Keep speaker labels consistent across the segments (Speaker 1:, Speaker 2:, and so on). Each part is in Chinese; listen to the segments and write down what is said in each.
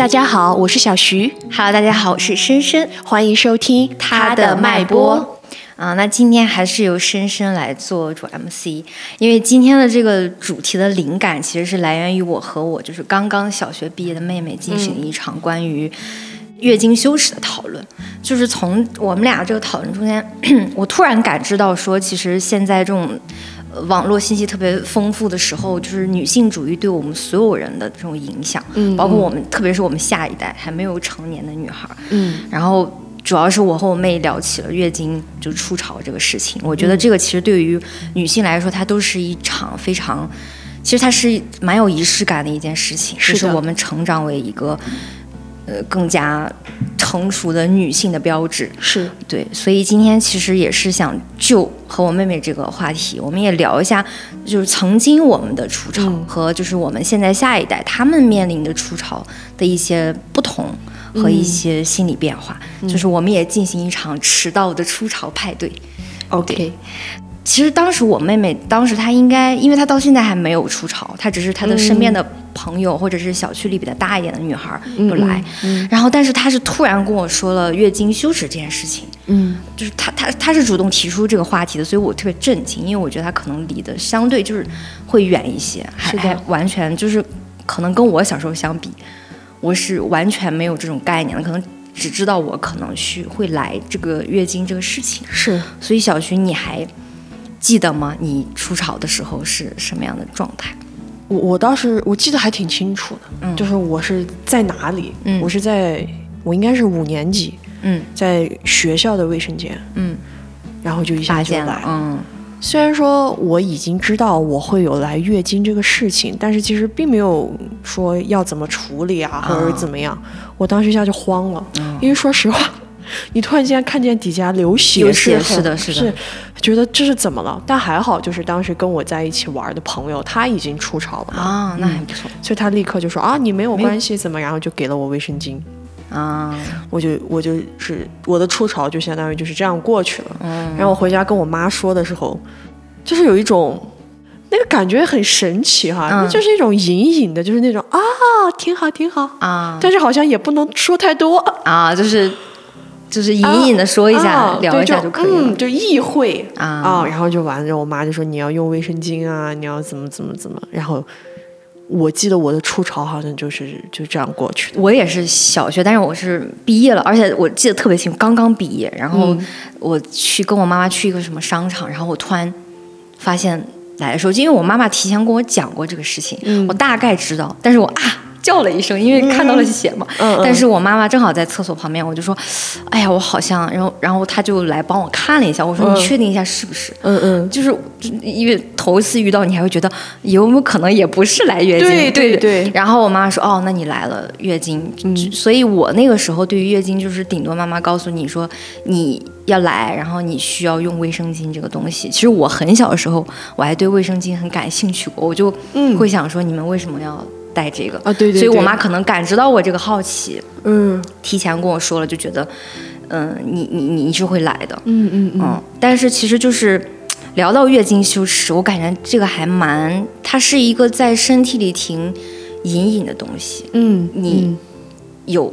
Speaker 1: 大家好，我是小徐。
Speaker 2: Hello，大家好，我是深深，
Speaker 1: 欢迎收听
Speaker 2: 他的脉搏。啊，那今天还是由深深来做主 MC，因为今天的这个主题的灵感其实是来源于我和我就是刚刚小学毕业的妹妹进行一场关于月经羞耻的讨论。就是从我们俩这个讨论中间，我突然感知到说，其实现在这种。呃网络信息特别丰富的时候，就是女性主义对我们所有人的这种影响，
Speaker 1: 嗯
Speaker 2: 包括我们，特别是我们下一代还没有成年的女孩，
Speaker 1: 嗯。
Speaker 2: 然后主要是我和我妹聊起了月经就初潮这个事情，我觉得这个其实对于女性来说，它都是一场非常，其实它是蛮有仪式感的一件事情，
Speaker 1: 是
Speaker 2: 就是我们成长为一个呃更加成熟的女性的标志。
Speaker 1: 是。
Speaker 2: 对，所以今天其实也是想就和我妹妹这个话题，我们也聊一下，就是曾经我们的初潮
Speaker 1: 嗯。
Speaker 2: 和就是我们现在下一代他们面临的初潮的一些不同和一些心理变化，就是我们也进行一场迟到的初潮派对。
Speaker 1: OK，
Speaker 2: 其实当时我妹妹，当时她应该，因为她到现在还没有出潮，她只是她的身边的朋友、或者是小区里比她大一点的女孩儿有来，然后但是她是突然跟我说了月经羞耻这件事情，
Speaker 1: 嗯
Speaker 2: 就是她她她是主动提出这个话题的，所以我特别震惊，因为我觉得她可能离得相对就是会远一些，还
Speaker 1: 是的。
Speaker 2: 还完全就是可能跟我小时候相比，我是完全没有这种概念的，可能只知道我可能去会来这个月经这个事情。
Speaker 1: 是。
Speaker 2: 所以小徐，你还记得吗？你初潮的时候是什么样的状态？
Speaker 1: 我我倒是我记得还挺清楚的，
Speaker 2: 嗯
Speaker 1: 就是我是在哪里，
Speaker 2: 嗯
Speaker 1: 我是在我应该是五年级，
Speaker 2: 嗯
Speaker 1: 在学校的卫生间，
Speaker 2: 嗯，
Speaker 1: 然后就一下就来
Speaker 2: 了，嗯
Speaker 1: 虽然说我已经知道我会有来月经这个事情，但是其实并没有说要怎么处理啊，或者怎么样。我当时一下就慌了，因为说实话，你突然间看见底下流血，是
Speaker 2: 是的是的
Speaker 1: 觉得这是怎么了？但还好，就是当时跟我在一起玩的朋友他已经初潮了嘛，
Speaker 2: 啊，那还不错
Speaker 1: 所以他立刻就说啊，你没有关系，怎么，然后就给了我卫生巾。
Speaker 2: 啊，
Speaker 1: 我就我就是我的初潮就相当于就是这样过去了。
Speaker 2: 嗯
Speaker 1: 然后我回家跟我妈说的时候，就是有一种那个感觉很神奇哈，就是一种隐隐的，就是那种啊，挺好挺好，
Speaker 2: 啊
Speaker 1: 但是好像也不能说太多，
Speaker 2: 啊，就是就是隐隐的说一下，
Speaker 1: 啊
Speaker 2: 聊一下就可以了。
Speaker 1: 嗯，就意会。
Speaker 2: 啊。
Speaker 1: 啊，然后就完了，我妈就说你要用卫生巾啊，你要怎么怎么怎么，然后。我记得我的初潮好像就是就这样过去的。
Speaker 2: 我也是小学，但是我是毕业了，而且我记得特别清楚，刚刚毕业，然后
Speaker 1: 嗯。
Speaker 2: 我去跟我妈妈去一个什么商场，然后我突然发现来的时候，因为我妈妈提前跟我讲过这个事情，
Speaker 1: 嗯。
Speaker 2: 我大概知道，但是我啊叫了一声，因为看到了血嘛，
Speaker 1: 嗯嗯
Speaker 2: 但是我妈妈正好在厕所旁边，我就说，哎呀，我好像，然后然后她就来帮我看了一下，我说、
Speaker 1: 嗯
Speaker 2: 你确定一下是不是？
Speaker 1: 嗯嗯，
Speaker 2: 就是因为头一次遇到你，还会觉得有没有可能也不是来月经？
Speaker 1: 对对对嗯
Speaker 2: 然后我妈妈说：“哦，那你来了月经。所以我那个时候对于月经，就是顶多妈妈告诉你说你要来，然后你需要用卫生巾这个东西。其实我很小的时候，我还对卫生巾很感兴趣过，我就
Speaker 1: 嗯
Speaker 2: 会想说你们为什么要带这个？
Speaker 1: 啊对对
Speaker 2: 所以我妈可能感知到我这个好奇，
Speaker 1: 嗯
Speaker 2: 提前跟我说了，就觉得，嗯、你你你是会来的。
Speaker 1: 嗯嗯嗯，
Speaker 2: 嗯，但是其实就是聊到月经羞耻，我感觉这个还蛮，它是一个在身体里挺隐隐的东西。
Speaker 1: 嗯，
Speaker 2: 你
Speaker 1: 嗯
Speaker 2: 有，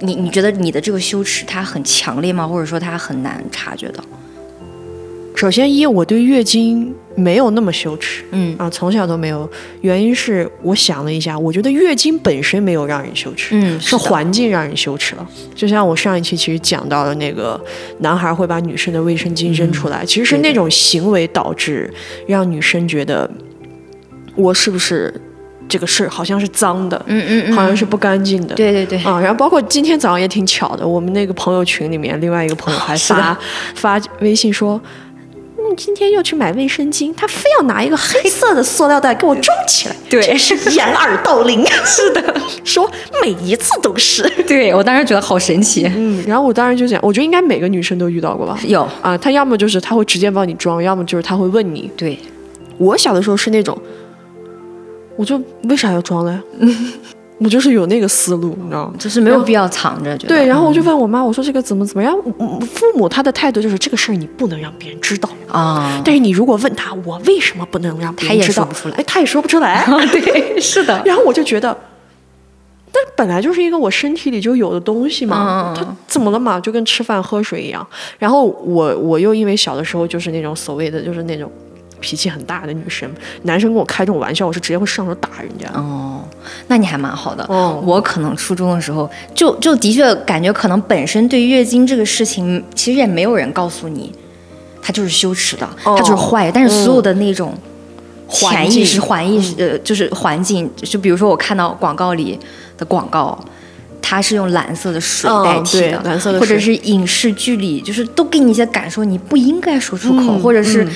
Speaker 2: 你你觉得你的这个羞耻它很强烈吗？或者说它很难察觉到？
Speaker 1: 首先一，我对月经没有那么羞耻
Speaker 2: 嗯
Speaker 1: 啊，从小都没有。原因是我想了一下，我觉得月经本身没有让人羞耻，
Speaker 2: 嗯，
Speaker 1: 是
Speaker 2: 的
Speaker 1: 环境让人羞耻了。就像我上一期其实讲到的那个男孩会把女生的卫生巾扔出来，其实是那种行为导致让女生觉得我是不是这个事儿好像是脏的，
Speaker 2: 嗯嗯嗯，
Speaker 1: 好像是不干净的。
Speaker 2: 对对对，
Speaker 1: 啊，然后包括今天早上也挺巧的，我们那个朋友群里面，另外一个朋友还 发发微信说。嗯，今天又去买卫生巾，他非要拿一个黑色的塑料袋给我装起来，
Speaker 2: 对
Speaker 1: 真是掩耳盗铃。是的，说每一次都是。
Speaker 2: 对我当时觉得好神奇。
Speaker 1: 嗯，然后我当时就想，我觉得应该每个女生都遇到过吧。
Speaker 2: 有
Speaker 1: 啊，他要么就是他会直接帮你装，要么就是他会问你。
Speaker 2: 对，
Speaker 1: 我小的时候是那种，我就为啥要装了呀？我就是有那个思路，你知道吗？
Speaker 2: 就是没有必要藏着，
Speaker 1: 对，然后我就问我妈，我说这个怎么怎么样？嗯父母他的态度就是这个事儿你不能让别人知道，
Speaker 2: 啊，
Speaker 1: 但是你如果问他我为什么不能让别
Speaker 2: 他也
Speaker 1: 人知道，
Speaker 2: 说不出来
Speaker 1: 哎，他也说不出来。
Speaker 2: 对，是的，
Speaker 1: 然后我就觉得，但本来就是一个我身体里就有的东西嘛，
Speaker 2: 嗯
Speaker 1: 它怎么了嘛？就跟吃饭喝水一样。然后我我又因为小的时候就是那种所谓的就是那种脾气很大的女生，男生跟我开这种玩笑，我是直接会上手打人家。
Speaker 2: 哦，那你还蛮好的。
Speaker 1: 哦
Speaker 2: 我可能初中的时候，就就的确感觉可能本身对月经这个事情，其实也没有人告诉你，它就是羞耻的，
Speaker 1: 哦
Speaker 2: 它就是坏的。但是所有的那种潜意识、
Speaker 1: 境
Speaker 2: 环意识，呃，就是环境，就比如说我看到广告里的广告。它是用蓝色的水
Speaker 1: 嗯
Speaker 2: 代替的，
Speaker 1: 对蓝色的
Speaker 2: 或者是影视剧里，就是都给你一些感受，你不应该说出口，
Speaker 1: 嗯
Speaker 2: 或者是
Speaker 1: 嗯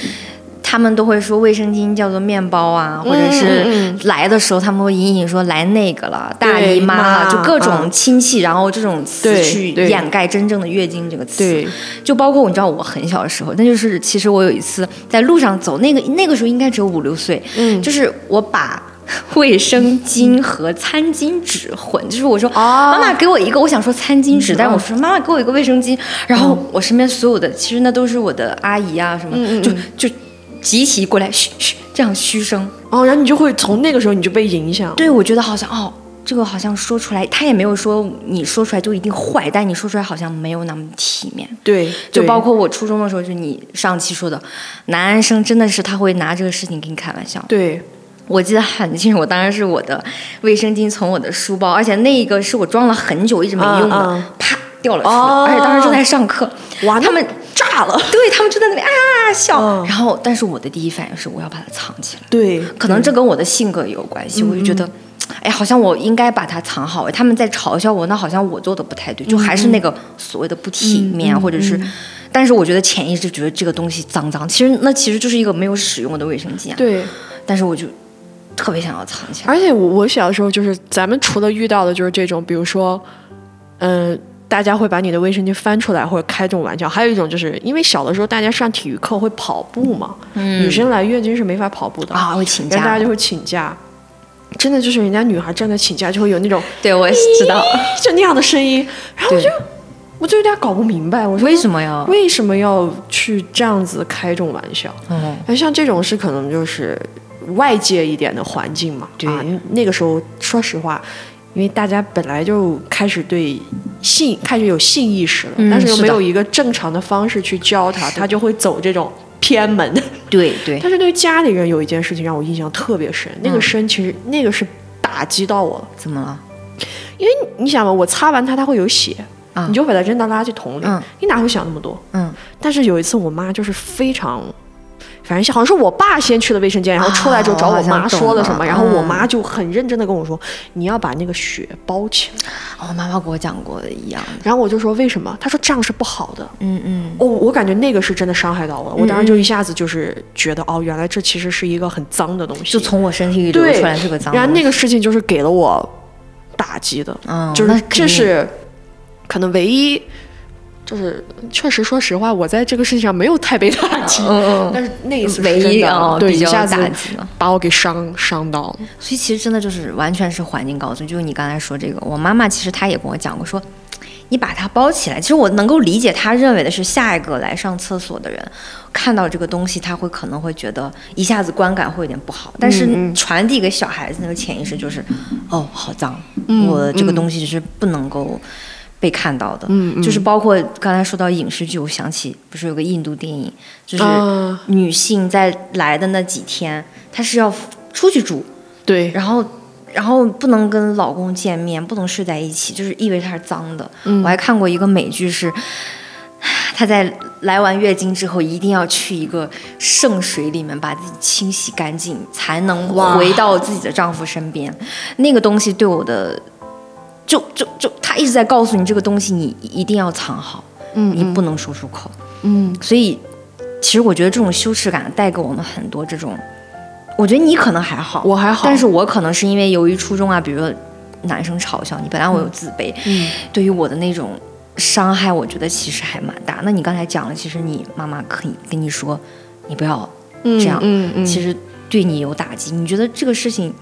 Speaker 2: 他们都会说卫生巾叫做面包啊，或者
Speaker 1: 嗯
Speaker 2: 是
Speaker 1: 嗯
Speaker 2: 来的时候他们会隐隐说来那个了，大姨妈了，就各种
Speaker 1: 嗯。
Speaker 2: 亲戚，然后这种词去掩盖真正的月经这个词。
Speaker 1: 对，
Speaker 2: 就包括你知道我很小的时候，那就是其实我有一次在路上走，那个那个时候应该只有五六岁，
Speaker 1: 嗯。
Speaker 2: 就是我把。卫生巾和餐巾纸混，就是我说、
Speaker 1: 啊
Speaker 2: 妈妈给我一个，我想说餐巾纸，但是我说妈妈给我一个卫生巾，然后我身边所有的其实那都是我的阿姨啊什么，就就集体过来嘘嘘这样嘘声，
Speaker 1: 哦，然后你就会从那个时候你就被影响。
Speaker 2: 对，我觉得好像哦，这个好像说出来，他也没有说你说出来就一定坏，但你说出来好像没有那么体面。
Speaker 1: 对，对
Speaker 2: 就包括我初中的时候，就你上期说的，男生真的是他会拿这个事情跟你开玩笑。
Speaker 1: 对，
Speaker 2: 我记得很清楚，我当时是我的卫生巾从我的书包，而且那个是我装了很久一直没用的，
Speaker 1: 嗯嗯
Speaker 2: 啪掉了出来，
Speaker 1: 哦
Speaker 2: 而且当时正在上课，
Speaker 1: 哇，
Speaker 2: 他们
Speaker 1: 炸了。
Speaker 2: 对他们就在那里啊笑，
Speaker 1: 嗯
Speaker 2: 然后但是我的第一反应是我要把它藏起来。
Speaker 1: 对，
Speaker 2: 可能这跟我的性格也有关系，我就觉得，哎，好像我应该把它藏好。他们在嘲笑我，那好像我做的不太对，就还是那个所谓的不体面，或者是，但是我觉得潜意识觉得这个东西脏脏，其实那其实就是一个没有使用的卫生巾啊。
Speaker 1: 对，
Speaker 2: 但是我就特别想要藏起来。
Speaker 1: 而且我我小的时候就是，咱们除了遇到的就是这种，比如说，嗯、大家会把你的卫生巾翻出来或者开这种玩笑，还有一种就是因为小的时候大家上体育课会跑步嘛，女生来月经是没法跑步的
Speaker 2: 啊，会请假
Speaker 1: 大家就会请假。真的就是人家女孩站在请假就会有那种
Speaker 2: 对，我也知道。
Speaker 1: 就那样的声音，然后我就我就有点搞不明白，我说
Speaker 2: 为什么呀？
Speaker 1: 为什么要去这样子开这种玩笑？
Speaker 2: 嗯，
Speaker 1: 那像这种是可能就是外界一点的环境嘛，
Speaker 2: 对
Speaker 1: 啊，那个时候说实话，因为大家本来就开始对性开始有性意识了，
Speaker 2: 嗯
Speaker 1: 但是又没有一个正常的方式去教他，他就会走这种偏门。
Speaker 2: 对对，
Speaker 1: 但是对家里人有一件事情让我印象特别深，那个
Speaker 2: 嗯
Speaker 1: 深其实那个是打击到我了，
Speaker 2: 怎么了？
Speaker 1: 因为你想吧，我擦完它它会有血。
Speaker 2: 啊
Speaker 1: 你就把它扔到垃圾桶里，
Speaker 2: 嗯
Speaker 1: 你哪会想那么多？
Speaker 2: 嗯，
Speaker 1: 但是有一次，我妈就是非常，反正好像是我爸先去了卫生间，然后出来之后找我妈说了什么，然后我
Speaker 2: 嗯
Speaker 1: 妈就很认真的跟我说，你要把那个血包起来。
Speaker 2: 我妈妈给我讲过的一样的。
Speaker 1: 然后我就说为什么？她说这样是不好的。
Speaker 2: 嗯嗯，
Speaker 1: 哦，我感觉那个是真的伤害到我了。我当时就一下子就是觉得，哦，原来这其实是一个很脏的东西。
Speaker 2: 就从我身体里流出来是个脏。
Speaker 1: 然后那个事情就是给了我打击的，
Speaker 2: 嗯，
Speaker 1: 就是这是可能唯一。就是确实，说实话，我在这个事情上没有太被打击，但是那一次是
Speaker 2: 唯一哦
Speaker 1: 对，
Speaker 2: 比较
Speaker 1: 一下子
Speaker 2: 打击了。
Speaker 1: 把我给伤伤到了。
Speaker 2: 所以其实真的就是完全是环境告诉你，就是你刚才说这个，我妈妈其实她也跟我讲过说。你把它包起来，其实我能够理解，她认为的是下一个来上厕所的人看到这个东西，他会可能会觉得一下子观感会有点不好。但是
Speaker 1: 嗯
Speaker 2: 传递给小孩子那个潜意识就是，哦，好脏，
Speaker 1: 嗯
Speaker 2: 我这个东西是不能够被看到的。
Speaker 1: 嗯嗯
Speaker 2: 就是包括刚才说到影视剧，我想起不是有个印度电影，就是
Speaker 1: 啊
Speaker 2: 女性在来的那几天，她是要出去住，
Speaker 1: 对，
Speaker 2: 然后然后不能跟老公见面，不能睡在一起，就是意味她是脏的。
Speaker 1: 嗯
Speaker 2: 我还看过一个美剧是。她在来完月经之后，一定要去一个圣水里面把自己清洗干净，才能回到自己的丈夫身边。那个东西对我的，就就就，他一直在告诉你这个东西，你一定要藏好，
Speaker 1: 嗯
Speaker 2: 你不能说出口。
Speaker 1: 嗯
Speaker 2: 所以，其实我觉得这种羞耻感带给我们很多这种，我觉得你可能还好，
Speaker 1: 我还好，
Speaker 2: 但是我可能是因为由于初中啊，比如说男生嘲笑你，本来我有自卑，
Speaker 1: 嗯
Speaker 2: 对于我的那种伤害，我觉得其实还蛮大。那你刚才讲了，其实你妈妈可以跟你说，你不要
Speaker 1: 嗯
Speaker 2: 这样，
Speaker 1: 嗯嗯，
Speaker 2: 其实对你有打击。你觉得这个事情，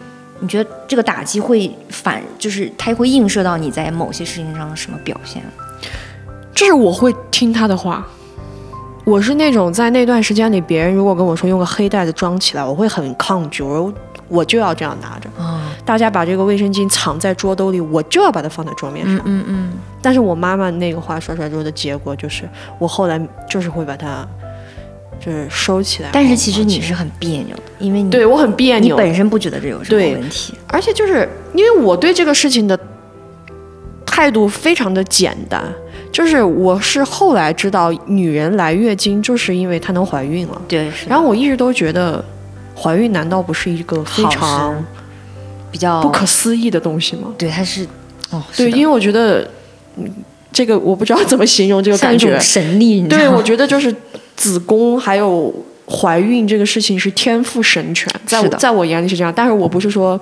Speaker 2: 你觉得这个打击会反，就是它会映射到你在某些事情上的什么表现？
Speaker 1: 就是我会听他的话。我是那种在那段时间里，别人如果跟我说用个黑袋子装起来，我会很抗拒，我我就要这样拿着。
Speaker 2: 啊、
Speaker 1: 大家把这个卫生巾藏在桌兜里，我就要把它放在桌面上。
Speaker 2: 嗯嗯嗯，
Speaker 1: 但是我妈妈那个话说出来之后的结果就是，我后来就是会把它就是收起来。
Speaker 2: 但是其实你是很别扭的，因为你
Speaker 1: 对我很别扭，
Speaker 2: 你本身不觉得这有什么问题。
Speaker 1: 而且就是因为我对这个事情的态度非常的简单，就是我是后来知道女人来月经就是因为她能怀孕了，
Speaker 2: 对，是
Speaker 1: 然后我一直都觉得怀孕难道不是一个非常
Speaker 2: 比较
Speaker 1: 不可思议的东西吗？
Speaker 2: 对，它是哦，
Speaker 1: 对，因为我觉得嗯这个我不知道怎么形容这个感觉，
Speaker 2: 神力，你
Speaker 1: 对，我觉得就是子宫还有怀孕这个事情是天赋神权，在我在我眼里是这样。但是我不是说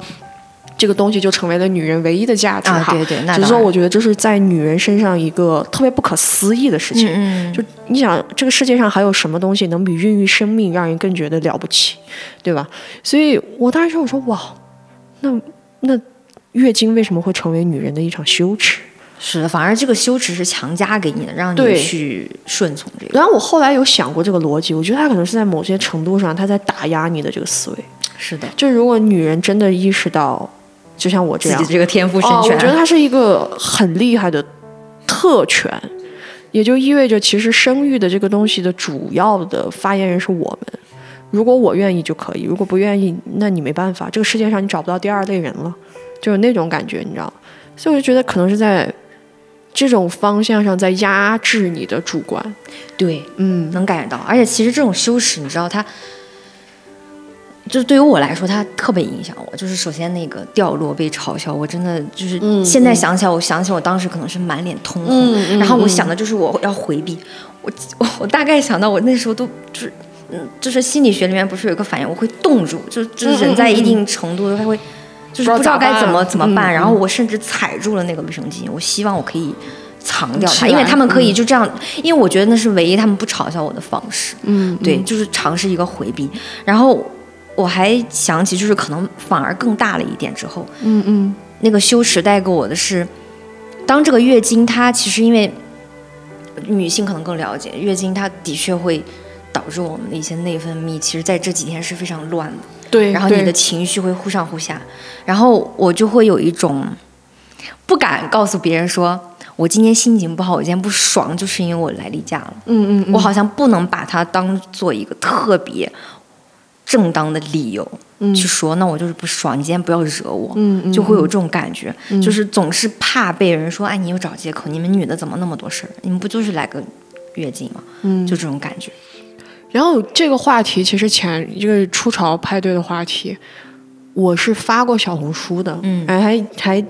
Speaker 1: 这个东西就成为了女人唯一的价值
Speaker 2: 啊，
Speaker 1: 哈，
Speaker 2: 对对，那
Speaker 1: 只是说我觉得这是在女人身上一个特别不可思议的事情。
Speaker 2: 嗯嗯，
Speaker 1: 就你想，这个世界上还有什么东西能比孕育生命让人更觉得了不起，对吧？所以我当时说我说哇，那那月经为什么会成为女人的一场羞耻？
Speaker 2: 是的，反而这个羞耻是强加给你的，让你去顺从这个。
Speaker 1: 然后我后来有想过这个逻辑，我觉得他可能是在某些程度上，他在打压你的这个思维。
Speaker 2: 是的，
Speaker 1: 就如果女人真的意识到，就像我这样
Speaker 2: 自己，这个天赋神
Speaker 1: 哦，
Speaker 2: 权，
Speaker 1: 我觉得它是一个很厉害的特权，也就意味着其实生育的这个东西的主要的发言人是我们。如果我愿意就可以，如果不愿意，那你没办法。这个世界上你找不到第二类人了，就是那种感觉，你知道吗？所以我就觉得可能是在这种方向上在压制你的主观。
Speaker 2: 对，
Speaker 1: 嗯，
Speaker 2: 能感觉到。而且其实这种羞耻，你知道它。就是对于我来说，它特别影响我。就是首先那个掉落被嘲笑，我真的就是
Speaker 1: 嗯
Speaker 2: 现在想起来，我想起我当时可能是满脸通红，然后我
Speaker 1: 嗯
Speaker 2: 想的就是我要回避。我我我大概想到我那时候都就是嗯，就是心理学里面不是有一个反应，我会冻住，就就是人在一定程度他会就是不知道该怎么怎么办，
Speaker 1: 嗯
Speaker 2: 然后我甚至踩住了那个卫生巾，我希望我可以。藏掉它，因为他们可以就这样，因为我觉得那是唯一他们不嘲笑我的方式。
Speaker 1: 嗯，
Speaker 2: 对，就是尝试一个回避。然后我还想起，就是可能反而更大了一点之后，
Speaker 1: 嗯嗯
Speaker 2: 那个羞耻带给我的是，当这个月经它其实因为女性可能更了解，月经它的确会导致我们的一些内分泌，其实在这几天是非常乱的。
Speaker 1: 对，
Speaker 2: 然后你的情绪会忽上忽下，然后我就会有一种不敢告诉别人说。我今天心情不好，我今天不爽，就是因为我来例假了。
Speaker 1: 嗯嗯，
Speaker 2: 我好像不能把它当做一个特别正当的理由、去说，那我就是不爽，你今天不要惹我，
Speaker 1: 嗯嗯
Speaker 2: 就会有这种感觉，就是总是怕被人说，哎，你又找借口，你们女的怎么那么多事儿？你们不就是来个月经吗？
Speaker 1: 嗯
Speaker 2: 就这种感觉。
Speaker 1: 然后这个话题其实前这个初潮派对的话题，我是发过小红书的，
Speaker 2: 嗯。
Speaker 1: 哎，还还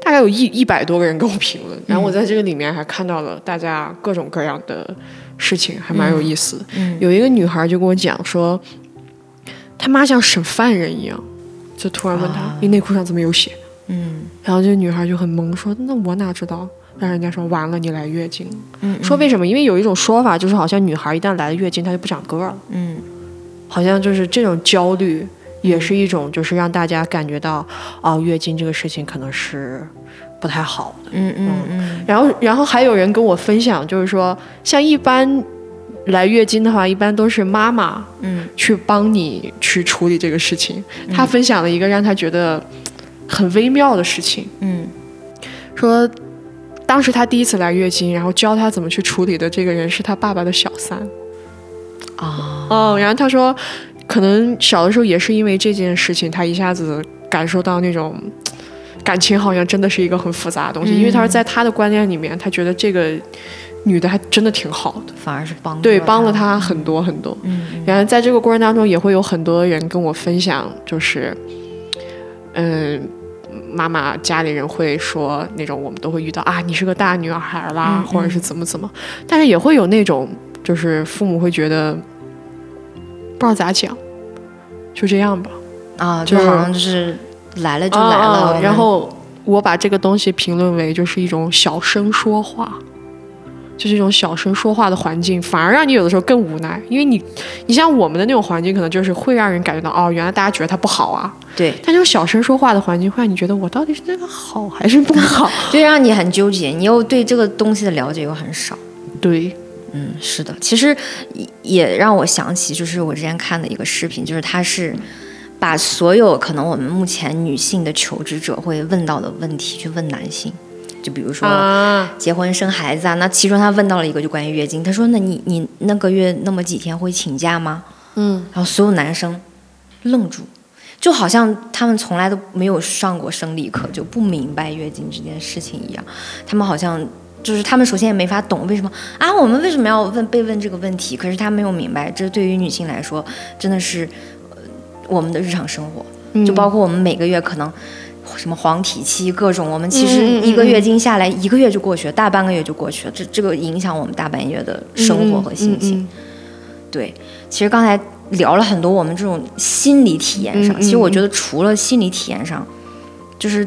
Speaker 1: 大概有一一百多个人给我评论，然后我在这个里面还看到了大家各种各样的事情，还蛮有意思。有一个女孩就跟我讲说，他妈像审犯人一样，就突然问他、你内裤上怎么有血？
Speaker 2: 嗯。
Speaker 1: 然后这个女孩就很懵，说那我哪知道？让人家说完了，你来月经说为什么？因为有一种说法就是，好像女孩一旦来了月经，她就不长个儿了。
Speaker 2: 嗯
Speaker 1: 好像就是这种焦虑，也是一种就是让大家感觉到啊、月经这个事情可能是不太好的。
Speaker 2: 嗯嗯嗯
Speaker 1: 然后，然后还有人跟我分享，就是说，像一般来月经的话，一般都是妈妈
Speaker 2: 嗯
Speaker 1: 去帮你去处理这个事情。他分享了一个让他觉得很微妙的事情，
Speaker 2: 嗯
Speaker 1: 说当时他第一次来月经，然后教他怎么去处理的这个人是他爸爸的小三。
Speaker 2: 啊
Speaker 1: 哦，然后他说，可能小的时候也是因为这件事情，他一下子感受到那种感情好像真的是一个很复杂的东西，因为他说在他的观念里面，他觉得这个女的还真的挺好的，
Speaker 2: 反而是帮
Speaker 1: 对，帮了他很多很多。
Speaker 2: 嗯
Speaker 1: 然后在这个过程当中，也会有很多人跟我分享，就是，嗯。妈妈家里人会说那种我们都会遇到啊，你是个大女孩啦，
Speaker 2: 嗯
Speaker 1: 或者是怎么怎么，但是也会有那种就是父母会觉得不知道咋讲，就这样吧，
Speaker 2: 啊，
Speaker 1: 就
Speaker 2: 就是好像就是来了就来了，
Speaker 1: 啊然后我把这个东西评论为就是一种小声说话，就是一种小声说话的环境，反而让你有的时候更无奈，因为你你像我们的那种环境，可能就是会让人感觉到哦，原来大家觉得他不好啊，
Speaker 2: 对，
Speaker 1: 但这种小声说话的环境会让你觉得我到底是那个好还是不好？
Speaker 2: 就让你很纠结，你又对这个东西的了解又很少。
Speaker 1: 对，
Speaker 2: 嗯，是的，其实也也让我想起，就是我之前看的一个视频，就是他是把所有可能我们目前女性的求职者会问到的问题去问男性，就比如说结婚生孩子啊，那其中他问到了一个就关于月经，他说那你你那个月那么几天会请假吗？
Speaker 1: 嗯，
Speaker 2: 然后所有男生愣住，就好像他们从来都没有上过生理课，就不明白月经这件事情一样，他们好像。就是他们首先也没法懂为什么啊，我们为什么要问被问这个问题？可是他没有明白，这对于女性来说真的是，呃，我们的日常生活，就包括我们每个月可能什么黄体期各种，我们其实一个月经下来一个月就过去了，大半个月就过去了，这这个影响我们大半月的生活和心情。对，其实刚才聊了很多我们这种心理体验上，其实我觉得除了心理体验上，就是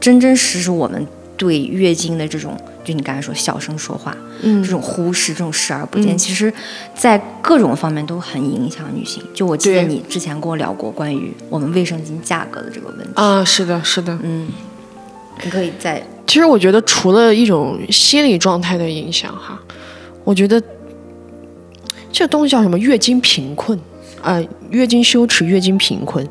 Speaker 2: 真真实实我们对月经的这种。就你刚才说小声说话，嗯，这种忽视，这种视而不见，其实，在各种方面都很影响女性。就我记得你之前跟我聊过关于我们卫生巾价格的这个问题
Speaker 1: 啊，是的，是的，
Speaker 2: 嗯，你可以在。
Speaker 1: 其实我觉得，除了一种心理状态的影响，哈，我觉得这东西叫什么？月经贫困啊，月经羞耻，月经贫困。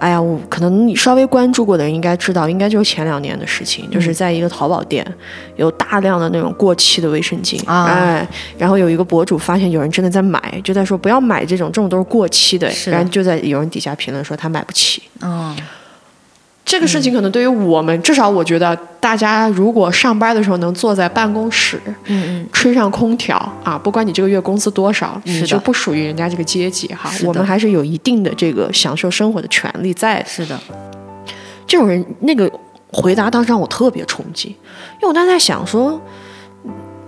Speaker 1: 哎呀，我可能你稍微关注过的人应该知道，应该就是前两年的事情，就是在一个淘宝店，有大量的那种过期的卫生巾，哎，然后有一个博主发现有人真的在买，就在说不要买这种，这种都是过期的，然后就在有人底下评论说他买不起，
Speaker 2: 嗯。
Speaker 1: 这个事情可能对于我们，至少我觉得，大家如果上班的时候能坐在办公室，
Speaker 2: 嗯嗯，
Speaker 1: 吹上空调啊，不管你这个月工资多少，你就不属于人家这个阶级哈。我们还是有一定的这个享受生活的权利在。
Speaker 2: 是的，
Speaker 1: 这种人那个回答当时让我特别冲击，因为我当时在想说，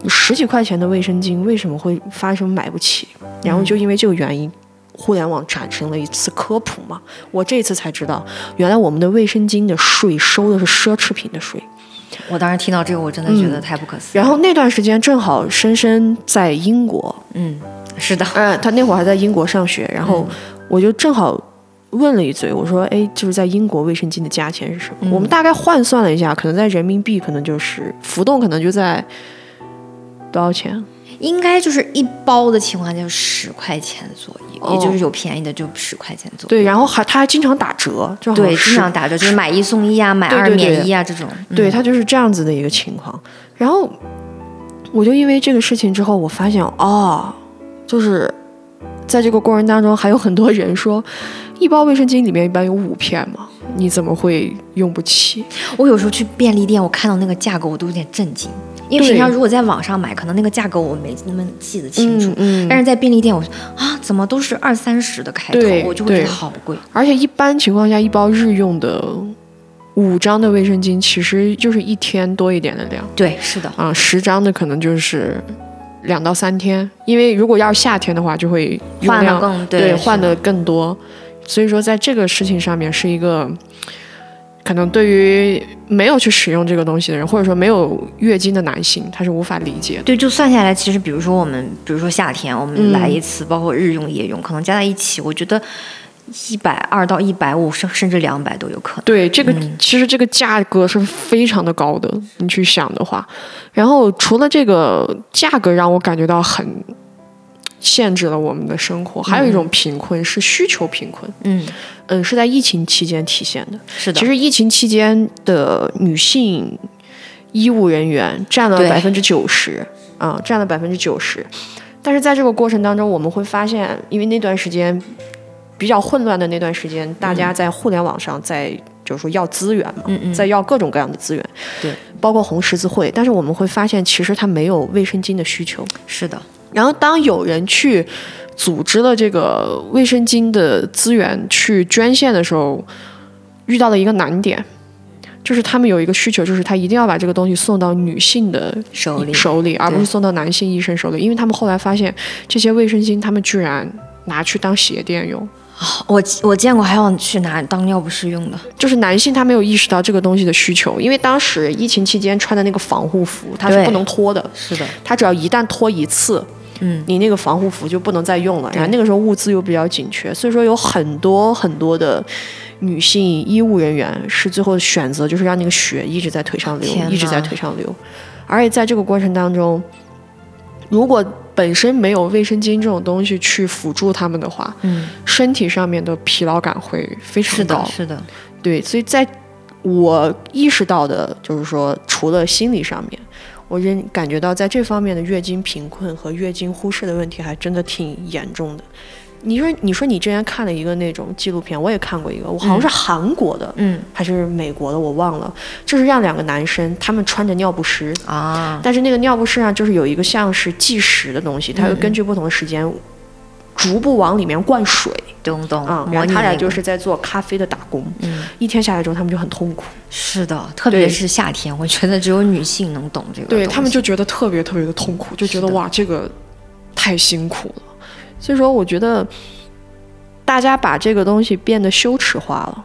Speaker 1: 十几块钱的卫生巾为什么会发生买不起？然后就因为这个原因。互联网产生了一次科普嘛，我这次才知道，原来我们的卫生巾的税收的是奢侈品的税。
Speaker 2: 我当时听到这个，我真的觉得太不可思
Speaker 1: 议。然后那段时间正好深深在英国，
Speaker 2: 嗯，是的，
Speaker 1: 嗯，他那会儿还在英国上学，然后我就正好问了一嘴，我说，哎，就是在英国卫生巾的价钱是什么？我们大概换算了一下，可能在人民币可能就是浮动，可能就在多少钱？
Speaker 2: 应该就是一包的情况下，就十块钱左右，也就是有便宜的就十块钱左右。
Speaker 1: 对，然后还他还经常打折，
Speaker 2: 对，经常打折，就是买一送一啊，买二免一啊这种。
Speaker 1: 对他就是这样子的一个情况。然后我就因为这个事情之后，我发现哦，就是在这个过程当中，还有很多人说，一包卫生巾里面一般有五片嘛，你怎么会用不起？
Speaker 2: 我有时候去便利店，我看到那个价格，我都有点震惊。因为平常如果在网上买，可能那个价格我没那么记得清楚。嗯嗯。但是在便利店，我啊，怎么都是二三十的开头，我就会觉得好贵。
Speaker 1: 而且一般情况下，一包日用的五张的卫生巾，其实就是一天多一点的量。
Speaker 2: 对，是的。
Speaker 1: 啊，十张的可能就是两到三天，因为如果要是夏天的话，就会
Speaker 2: 换的更
Speaker 1: 对，换的更多。所以说，在这个事情上面是一个。可能对于没有去使用这个东西的人，或者说没有月经的男性，他是无法理解。
Speaker 2: 对，就算下来，其实比如说我们，比如说夏天我们来一次，包括日用、夜用，可能加在一起，我觉得一百二到一百五，甚甚至两百都有可能。
Speaker 1: 对，这个其实这个价格是非常的高的，你去想的话。然后除了这个价格让我感觉到很。限制了我们的生活，还有一种贫困是需求贫困。
Speaker 2: 嗯
Speaker 1: 嗯，是在疫情期间体现的。
Speaker 2: 是的，
Speaker 1: 其实疫情期间的女性医务人员占了百分之九十，啊，占了百分之九十。但是在这个过程当中，我们会发现，因为那段时间比较混乱的那段时间，大家在互联网上在就是说要资源嘛，嗯嗯在要各种各样的资源，
Speaker 2: 对，
Speaker 1: 包括红十字会。但是我们会发现，其实它没有卫生巾的需求。
Speaker 2: 是的。
Speaker 1: 然后，当有人去组织了这个卫生巾的资源去捐献的时候，遇到了一个难点，就是他们有一个需求，就是他一定要把这个东西送到女性的
Speaker 2: 手里，
Speaker 1: 手里，而不是送到男性医生手里，因为他们后来发现，这些卫生巾他们居然拿去当鞋垫用。
Speaker 2: 我我见过还要去拿当尿不湿用的，
Speaker 1: 就是男性他没有意识到这个东西的需求，因为当时疫情期间穿的那个防护服它是不能脱的，
Speaker 2: 是的，
Speaker 1: 它只要一旦脱一次。
Speaker 2: 嗯，
Speaker 1: 你那个防护服就不能再用了。然后那个时候物资又比较紧缺，所以说有很多很多的女性医务人员是最后选择就是让那个血一直在腿上流，一直在腿上流。而且在这个过程当中，如果本身没有卫生巾这种东西去辅助他们的话，
Speaker 2: 嗯，
Speaker 1: 身体上面的疲劳感会非常高。
Speaker 2: 是的，是的，
Speaker 1: 对，所以在我意识到的，就是说，除了心理上面，我认感觉到在这方面的月经贫困和月经忽视的问题，还真的挺严重的。你说，你说你之前看了一个那种纪录片，我也看过一个，我好像是韩国的，
Speaker 2: 嗯
Speaker 1: 还是美国的，我忘了。就是让两个男生，他们穿着尿不湿，
Speaker 2: 啊，
Speaker 1: 但是那个尿不湿上就是有一个像是计时的东西，它会根据不同的时间逐步往里面灌水。
Speaker 2: 懂懂，
Speaker 1: 啊、
Speaker 2: 模
Speaker 1: 然后他俩就是在做咖啡的打工，
Speaker 2: 嗯，
Speaker 1: 一天下来之后他们就很痛苦，
Speaker 2: 是的，特别是夏天，我觉得只有女性能懂这个，
Speaker 1: 对他们就觉得特别特别的痛苦，就觉得哇这个太辛苦了。所以说，我觉得大家把这个东西变得羞耻化了，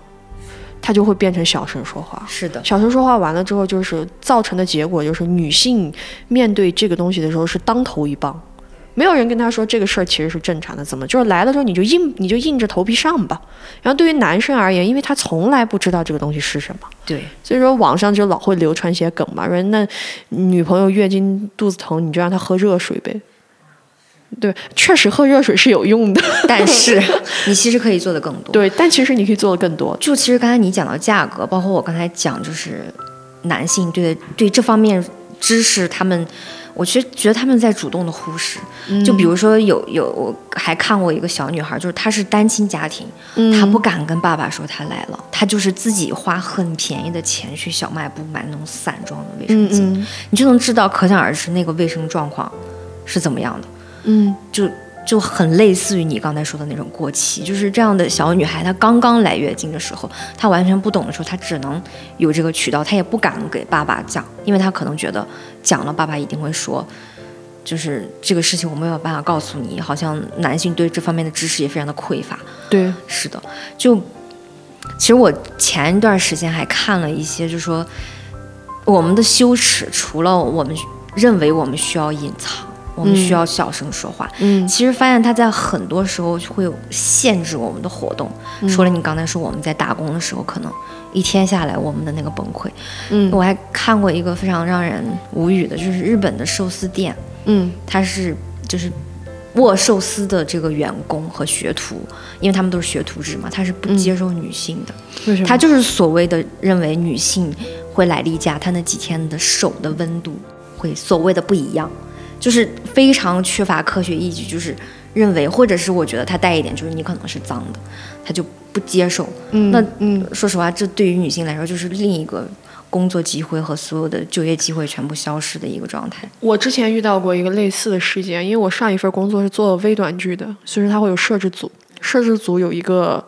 Speaker 1: 它就会变成小声说话。
Speaker 2: 是的，
Speaker 1: 小声说话完了之后，就是造成的结果就是女性面对这个东西的时候是当头一棒，没有人跟他说这个事儿其实是正常的，怎么就是来了之后你就硬你就硬着头皮上吧。然后对于男生而言，因为他从来不知道这个东西是什么，
Speaker 2: 对，
Speaker 1: 所以说网上就老会流传一些梗嘛，说那女朋友月经肚子疼，你就让她喝热水呗。对，确实喝热水是有用的，
Speaker 2: 但是 你其实可以做的更多。
Speaker 1: 对，但其实你可以做的更多。
Speaker 2: 就其实刚才你讲到价格，包括我刚才讲，就是男性对对这方面知识，他们我其实觉得他们在主动的忽视。就比如说有有，我还看过一个小女孩，就是她是单亲家庭，她不敢跟爸爸说她来了，她就是自己花很便宜的钱去小卖部买那种散装的卫生巾，
Speaker 1: 嗯
Speaker 2: 你就能知道，可想而知那个卫生状况是怎么样的。
Speaker 1: 嗯
Speaker 2: 就就很类似于你刚才说的那种过期，就是这样的小女孩，她刚刚来月经的时候，她完全不懂的时候，她只能有这个渠道，她也不敢给爸爸讲，因为她可能觉得讲了，爸爸一定会说，就是这个事情我没有办法告诉你，好像男性对这方面的知识也非常的匮乏。
Speaker 1: 对，
Speaker 2: 是的，就其实我前一段时间还看了一些，就是说我们的羞耻，除了我们认为我们需要隐藏，我们需要小声说话，
Speaker 1: 嗯
Speaker 2: 其实发现他在很多时候会有限制我们的活动。除了你刚才说我们在打工的时候，可能一天下来我们的那个崩溃，
Speaker 1: 嗯。
Speaker 2: 我还看过一个非常让人无语的，就是日本的寿司店，
Speaker 1: 嗯。
Speaker 2: 它是就是握寿司的这个员工和学徒，因为他们都是学徒制嘛，他是不接受女性的，
Speaker 1: 为什么？
Speaker 2: 他就是所谓的认为女性会来例假，她那几天的手的温度会所谓的不一样，就是非常缺乏科学依据，就是认为或者是我觉得他带一点就是你可能是脏的，他就不接受。
Speaker 1: 嗯
Speaker 2: 那
Speaker 1: 嗯
Speaker 2: 说实话，这对于女性来说就是另一个工作机会和所有的就业机会全部消失的一个状态。
Speaker 1: 我之前遇到过一个类似的事件，因为我上一份工作是做微短剧的，所以说它会有摄制组，摄制组有一个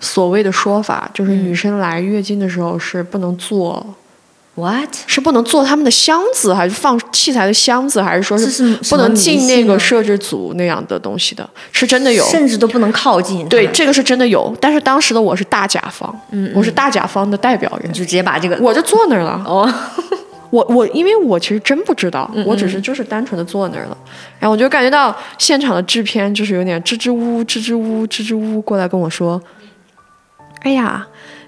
Speaker 1: 所谓的说法，就是女生来月经的时候是不能做，
Speaker 2: What？
Speaker 1: 是不能做他们的箱子，还是放器材的箱子，还是说
Speaker 2: 是
Speaker 1: 不能进那个，摄制组那样的东西的，是真的有。
Speaker 2: 甚至都不能靠近。
Speaker 1: 对，，这个是真的有，但是当时的我是大甲方，
Speaker 2: 嗯
Speaker 1: 我是大甲方的代表人
Speaker 2: 你，就直接把这个
Speaker 1: 我就坐那儿了。
Speaker 2: 哦，
Speaker 1: 我我因为我其实真不知道，
Speaker 2: 嗯
Speaker 1: 我只是就是单纯的坐那儿了，然后我就感觉到现场的制片就是有点支支吾吾、支支吾吾、支支吾吾过来跟我说，哎呀，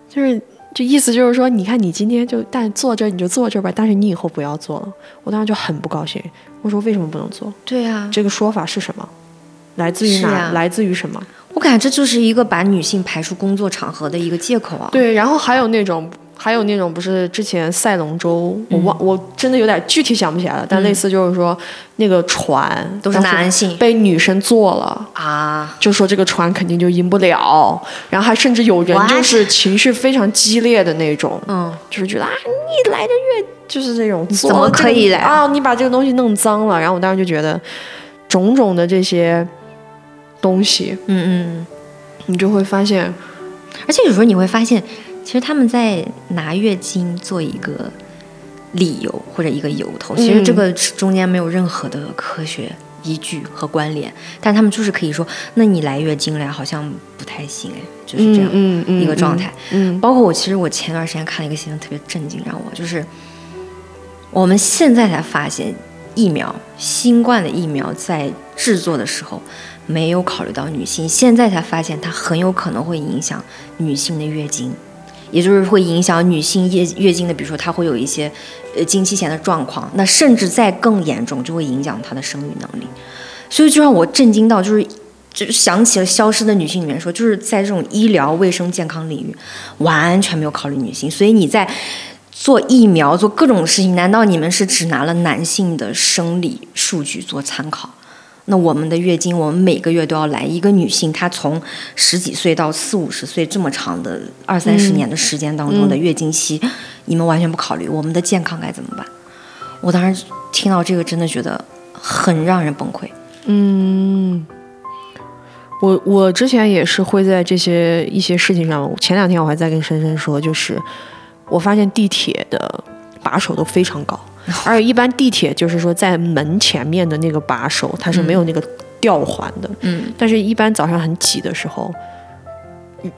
Speaker 1: 就是这意思就是说，你看你今天就但坐这儿你就坐这儿吧，但是你以后不要坐了。我当时就很不高兴，我说为什么不能坐？
Speaker 2: 对啊，
Speaker 1: 这个说法是什么？来自于哪？来自于什么？
Speaker 2: 我感觉这就是一个把女性排除工作场合的一个借口啊。
Speaker 1: 对，然后还有那种，还有那种不是之前赛龙舟，我忘，
Speaker 2: 嗯
Speaker 1: 我真的有点具体想不起来了，但类似就是说、那个船
Speaker 2: 都是男性。
Speaker 1: 被女生坐了。
Speaker 2: 啊，
Speaker 1: 就说这个船肯定就赢不了，然后还甚至有人就是情绪非常激烈的那种，
Speaker 2: 嗯，
Speaker 1: 就是觉得啊，你来的越就是这种
Speaker 2: 怎么可以来
Speaker 1: 啊？你把这个东西弄脏了，然后我当时就觉得种种的这些东西，
Speaker 2: 嗯嗯，
Speaker 1: 你就会发现，
Speaker 2: 而且有时候你会发现，其实他们在拿月经做一个理由或者一个由头，其实这个中间没有任何的科学依据和关联，但他们就是可以说，那你来月经了呀，好像不太行哎，就是这样一个状态。
Speaker 1: 嗯
Speaker 2: 包括我，其实我前段时间看了一个新闻，特别震惊，让我就是我们现在才发现，疫苗新冠的疫苗在制作的时候没有考虑到女性，现在才发现它很有可能会影响女性的月经，也就是会影响女性月月经的，比如说她会有一些呃经期前的状况，那甚至再更严重，就会影响她的生育能力。所以就让我震惊到，就是就想起了《消失的女性》里面说，就是在这种医疗卫生健康领域，完全没有考虑女性。所以你在做疫苗做各种事情，难道你们是只拿了男性的生理数据做参考？那我们的月经，我们每个月都要来。一个女性，她从十几岁到四五十岁这么长的二三十年的时间当中的月经期，你们完全不考虑我们的健康该怎么办？我当时听到这个，真的觉得很让人崩溃。
Speaker 1: 嗯，我我之前也是会在这些一些事情上。前两天我还在跟深深说，就是我发现地铁的把手都非常高，而且一般地铁就是说在门前面的那个把手，它是没有那个吊环的。
Speaker 2: 嗯，
Speaker 1: 但是一般早上很挤的时候。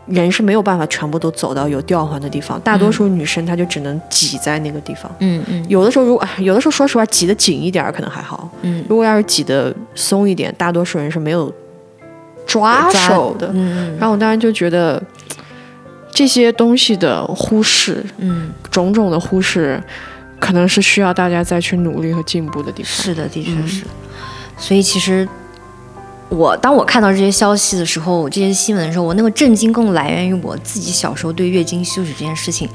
Speaker 1: 人是没有办法全部都走到有吊环的地方，大多数女生她就只能挤在那个地方。
Speaker 2: 嗯嗯，
Speaker 1: 有的时候如果有的时候说实话挤得紧一点可能还好。
Speaker 2: 嗯，
Speaker 1: 如果要是挤得松一点，大多数人是没有抓手的。
Speaker 2: 嗯
Speaker 1: 然后我当然就觉得这些东西的忽视，
Speaker 2: 嗯，
Speaker 1: 种种的忽视，可能是需要大家再去努力和进步的地方。
Speaker 2: 是的，的确是。所以其实。我当我看到这些消息的时候，这些新闻的时候，我那个震惊更来源于我自己小时候对月经羞耻这件事情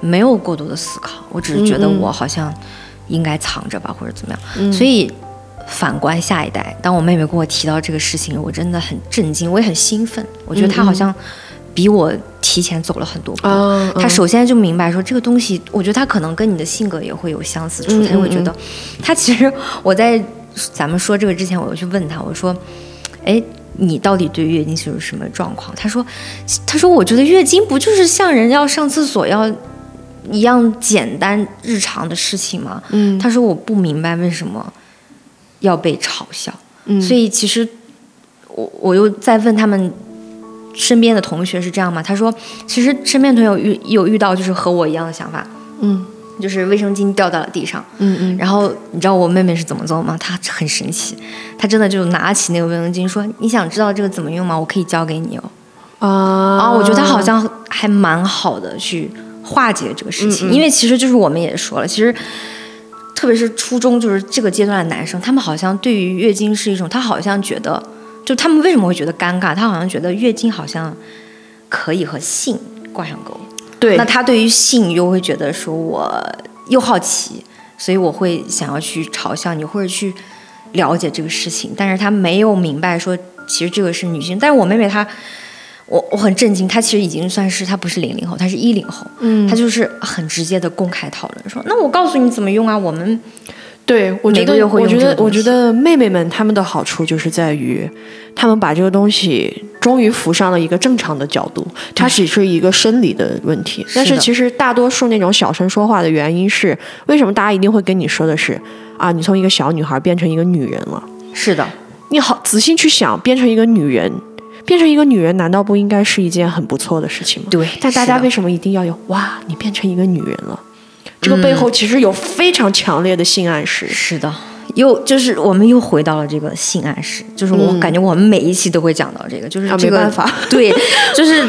Speaker 2: 没有过多的思考，我只是觉得我好像应该藏着吧，或者怎么样。所以反观下一代，当我妹妹跟我提到这个事情，我真的很震惊，我也很兴奋。我觉得她好像比我提前走了很多步。他首先就明白说这个东西，我觉得他可能跟你的性格也会有相似处，他就会觉得，他其实我在咱们说这个之前，我又去问他，我说。哎，你到底对月经是什么状况？他说，他说，我觉得月经不就是像人要上厕所要一样简单日常的事情吗？
Speaker 1: 嗯，
Speaker 2: 他说我不明白为什么要被嘲笑。
Speaker 1: 嗯，
Speaker 2: 所以其实我我又在问他们身边的同学是这样吗？他说，其实身边同学有遇有遇到就是和我一样的想法。
Speaker 1: 嗯。
Speaker 2: 就是卫生巾掉到了地上，
Speaker 1: 嗯嗯，
Speaker 2: 然后你知道我妹妹是怎么做吗？她很神奇，她真的就拿起那个卫生巾说：“你想知道这个怎么用吗？我可以教给你哦。”
Speaker 1: 啊
Speaker 2: 啊，我觉得她好像还蛮好的去化解这个事情，因为其实就是我们也说了，其实特别是初中就是这个阶段的男生，他们好像对于月经是一种，他好像觉得，就他们为什么会觉得尴尬？他好像觉得月经好像可以和性挂上钩。
Speaker 1: 对，
Speaker 2: 那他对于性又会觉得说，我又好奇，所以我会想要去嘲笑你，或者去了解这个事情。但是他没有明白说，其实这个是女性。但是我妹妹她，我我很震惊，她其实已经算是她不是零零后，她是一零后，
Speaker 1: 嗯，
Speaker 2: 她就是很直接的公开讨论说，那我告诉你怎么用啊，我们。
Speaker 1: 对，我觉得，我觉得，我觉得妹妹们她们的好处就是在于，她们把这个东西终于扶上了一个正常的角度。它只是一个生理的问题，但是其实大多数那种小声说话的原因是，为什么大家一定会跟你说的是啊，你从一个小女孩变成一个女人了？
Speaker 2: 是的，
Speaker 1: 你好，仔细去想，变成一个女人，变成一个女人，难道不应该是一件很不错的事情吗？
Speaker 2: 对。
Speaker 1: 但大家为什么一定要有哇？你变成一个女人了？这个背后其实有非常强烈的性暗示。
Speaker 2: 是的，又就是我们又回到了这个性暗示，就是我感觉我们每一期都会讲到这个，就是这
Speaker 1: 个
Speaker 2: 对，就是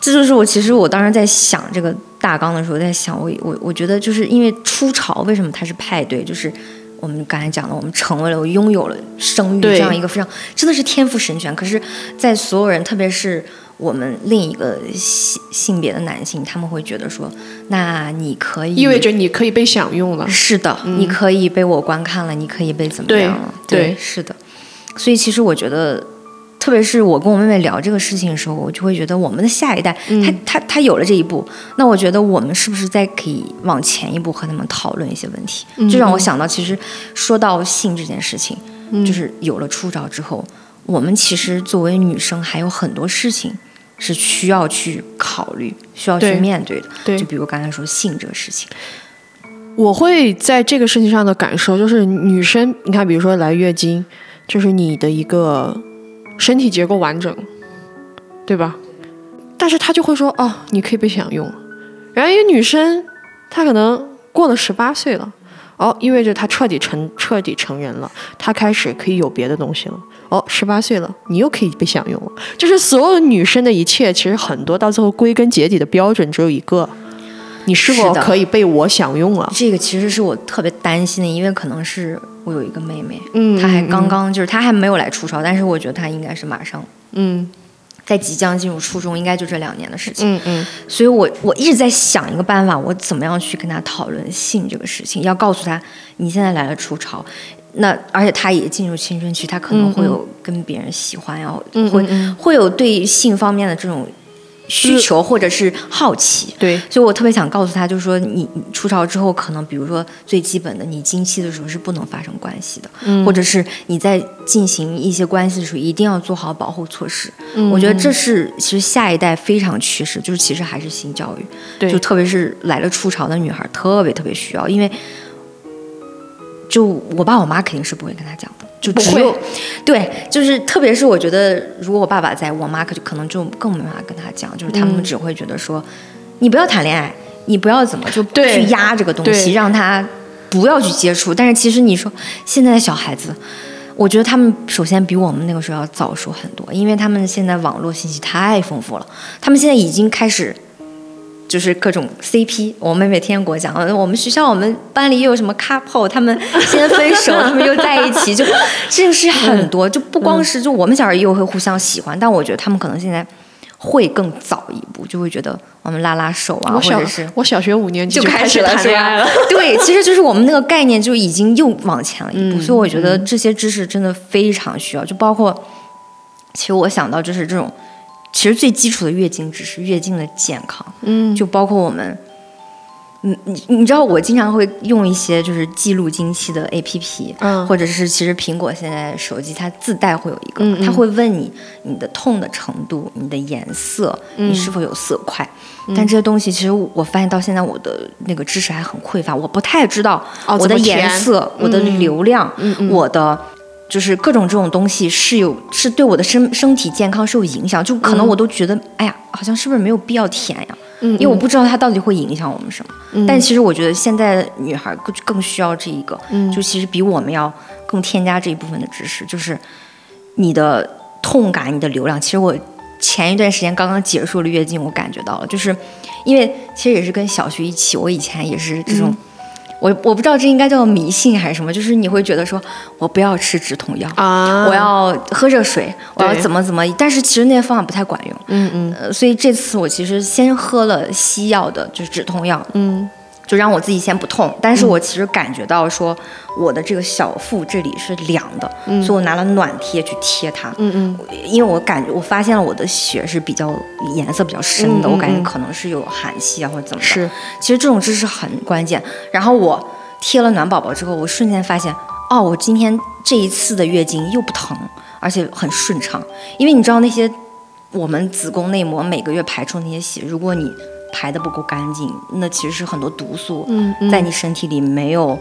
Speaker 2: 这就是我其实我当时在想这个大纲的时候，在想我我我觉得就是因为初潮为什么它是派对，就是我们刚才讲的，我们成为了我拥有了生育这样一个非常真的是天赋神权，可是，在所有人特别是。我们另一个性性别的男性，他们会觉得说，那你可以
Speaker 1: 意味着你可以被享用了。
Speaker 2: 是的，你可以被我观看了，你可以被怎么样了？
Speaker 1: 对，
Speaker 2: 是的。所以其实我觉得，特别是我跟我妹妹聊这个事情的时候，我就会觉得，我们的下一代，他他他有了这一步，那我觉得我们是不是再可以往前一步和他们讨论一些问题？就让我想到，其实说到性这件事情，就是有了初招之后，我们其实作为女生还有很多事情。是需要去考虑、需要去面对的。
Speaker 1: 对，
Speaker 2: 就比如刚才说性这个事情，
Speaker 1: 我会在这个事情上的感受就是，女生，你看，比如说来月经，就是你的一个身体结构完整，对吧？但是她就会说，哦，你可以被享用。然后一个女生，她可能过了十八岁了，哦，意味着她彻底成彻底成人了，她开始可以有别的东西了。哦，十八岁了，你又可以被享用了。就是所有女生的一切，其实很多到最后归根结底的标准只有一个：你是否可以被我享用了？
Speaker 2: 这个其实是我特别担心的，因为可能是我有一个妹妹，
Speaker 1: 嗯
Speaker 2: 她还
Speaker 1: 嗯
Speaker 2: 刚刚就是她还没有来初潮，但是我觉得她应该是马上
Speaker 1: 嗯
Speaker 2: 在即将进入初中，应该就这两年的事情。
Speaker 1: 嗯嗯
Speaker 2: 所以我我一直在想一个办法，我怎么样去跟她讨论性这个事情，要告诉她你现在来了初潮。那而且他也进入青春期，他可能会有跟别人喜欢，然后
Speaker 1: 嗯
Speaker 2: 会、会有对性方面的这种需求或者是好奇。
Speaker 1: 对，
Speaker 2: 所以我特别想告诉他，就是说你你初潮之后，可能比如说最基本的，你经期的时候是不能发生关系的，
Speaker 1: 嗯。
Speaker 2: 或者是你在进行一些关系的时候，一定要做好保护措施。
Speaker 1: 嗯
Speaker 2: 我觉得这是其实下一代非常趋势，就是其实还是性教育，
Speaker 1: 对。
Speaker 2: 就特别是来了初潮的女孩，特别特别需要，因为就我爸我妈肯定是不会跟他讲的，就只有对，就是特别是我觉得，如果我爸爸在，我妈可就可能就更没办法跟他讲，就是他们
Speaker 1: 嗯
Speaker 2: 只会觉得说，你不要谈恋爱，你不要怎么就去压这个东西，让他不要去接触。但是其实你说现在的小孩子。我觉得他们首先比我们那个时候要早熟很多，因为他们现在网络信息太丰富了，他们现在已经开始就是各种 CP。我妹妹天天给我讲，呃我们学校我们班里又有什么 couple，他们先分手，他们又在一起，就 这个是很多，就不光是就我们小时候也有会互相喜欢，但我觉得他们可能现在会更早一步，就会觉得我们拉拉手啊，
Speaker 1: 我小
Speaker 2: 或者是。
Speaker 1: 我小学五年级
Speaker 2: 就
Speaker 1: 开
Speaker 2: 始
Speaker 1: 谈恋爱了。？
Speaker 2: 对，其实就是我们那个概念就已经又往前了一步，
Speaker 1: 嗯
Speaker 2: 所以我觉得这些知识真的非常需要，就包括，其实我想到就是这种，其实最基础的月经只是，月经的健康，
Speaker 1: 嗯，
Speaker 2: 就包括我们，你你你知道，我经常会用一些就是记录经期的 A P P，
Speaker 1: 嗯。
Speaker 2: 或者是其实苹果现在手机它自带会有一个，
Speaker 1: 嗯嗯。
Speaker 2: 它会问你你的痛的程度、你的颜色、
Speaker 1: 嗯。
Speaker 2: 你是否有色块。但这些东西其实我发现到现在我的那个知识还很匮乏，我不太知道
Speaker 1: 哦
Speaker 2: 我的颜色、我的
Speaker 1: 嗯
Speaker 2: 流量、我的。就是各种这种东西是有是对我的身身体健康是有影响，就可能
Speaker 1: 嗯
Speaker 2: 我都觉得，哎呀，好像是不是没有必要填呀？
Speaker 1: 嗯
Speaker 2: 因为我不知道它到底会影响我们什么。
Speaker 1: 嗯
Speaker 2: 但其实我觉得现在的女孩更更需要这一个，
Speaker 1: 嗯
Speaker 2: 就其实比我们要更添加这一部分的知识，就是你的痛感、你的流量。其实我前一段时间刚刚结束了月经，我感觉到了，就是因为其实也是跟小徐一起，我以前也是这种。
Speaker 1: 嗯
Speaker 2: 我我不知道这应该叫迷信还是什么，就是你会觉得说，我不要吃止痛药，
Speaker 1: 啊，
Speaker 2: 我要喝热水，我要怎么怎么，但是其实那些方法不太管用。
Speaker 1: 嗯嗯
Speaker 2: 呃，所以这次我其实先喝了西药的，就是止痛药，
Speaker 1: 嗯
Speaker 2: 就让我自己先不痛。但是我其实感觉到说，我的这个小腹这里是凉的，嗯所以我拿了暖贴去贴它。
Speaker 1: 嗯嗯
Speaker 2: 因为我感觉我发现了我的血是比较颜色比较深的，我感觉
Speaker 1: 嗯
Speaker 2: 可能是有寒气啊或者怎么的。
Speaker 1: 是，
Speaker 2: 其实这种知识很关键。然后我贴了暖宝宝之后，我瞬间发现，哦，我今天这一次的月经又不疼，而且很顺畅。因为你知道那些我们子宫内膜每个月排出那些血，如果你排的不够干净，那其实是很多毒素在你身体里没有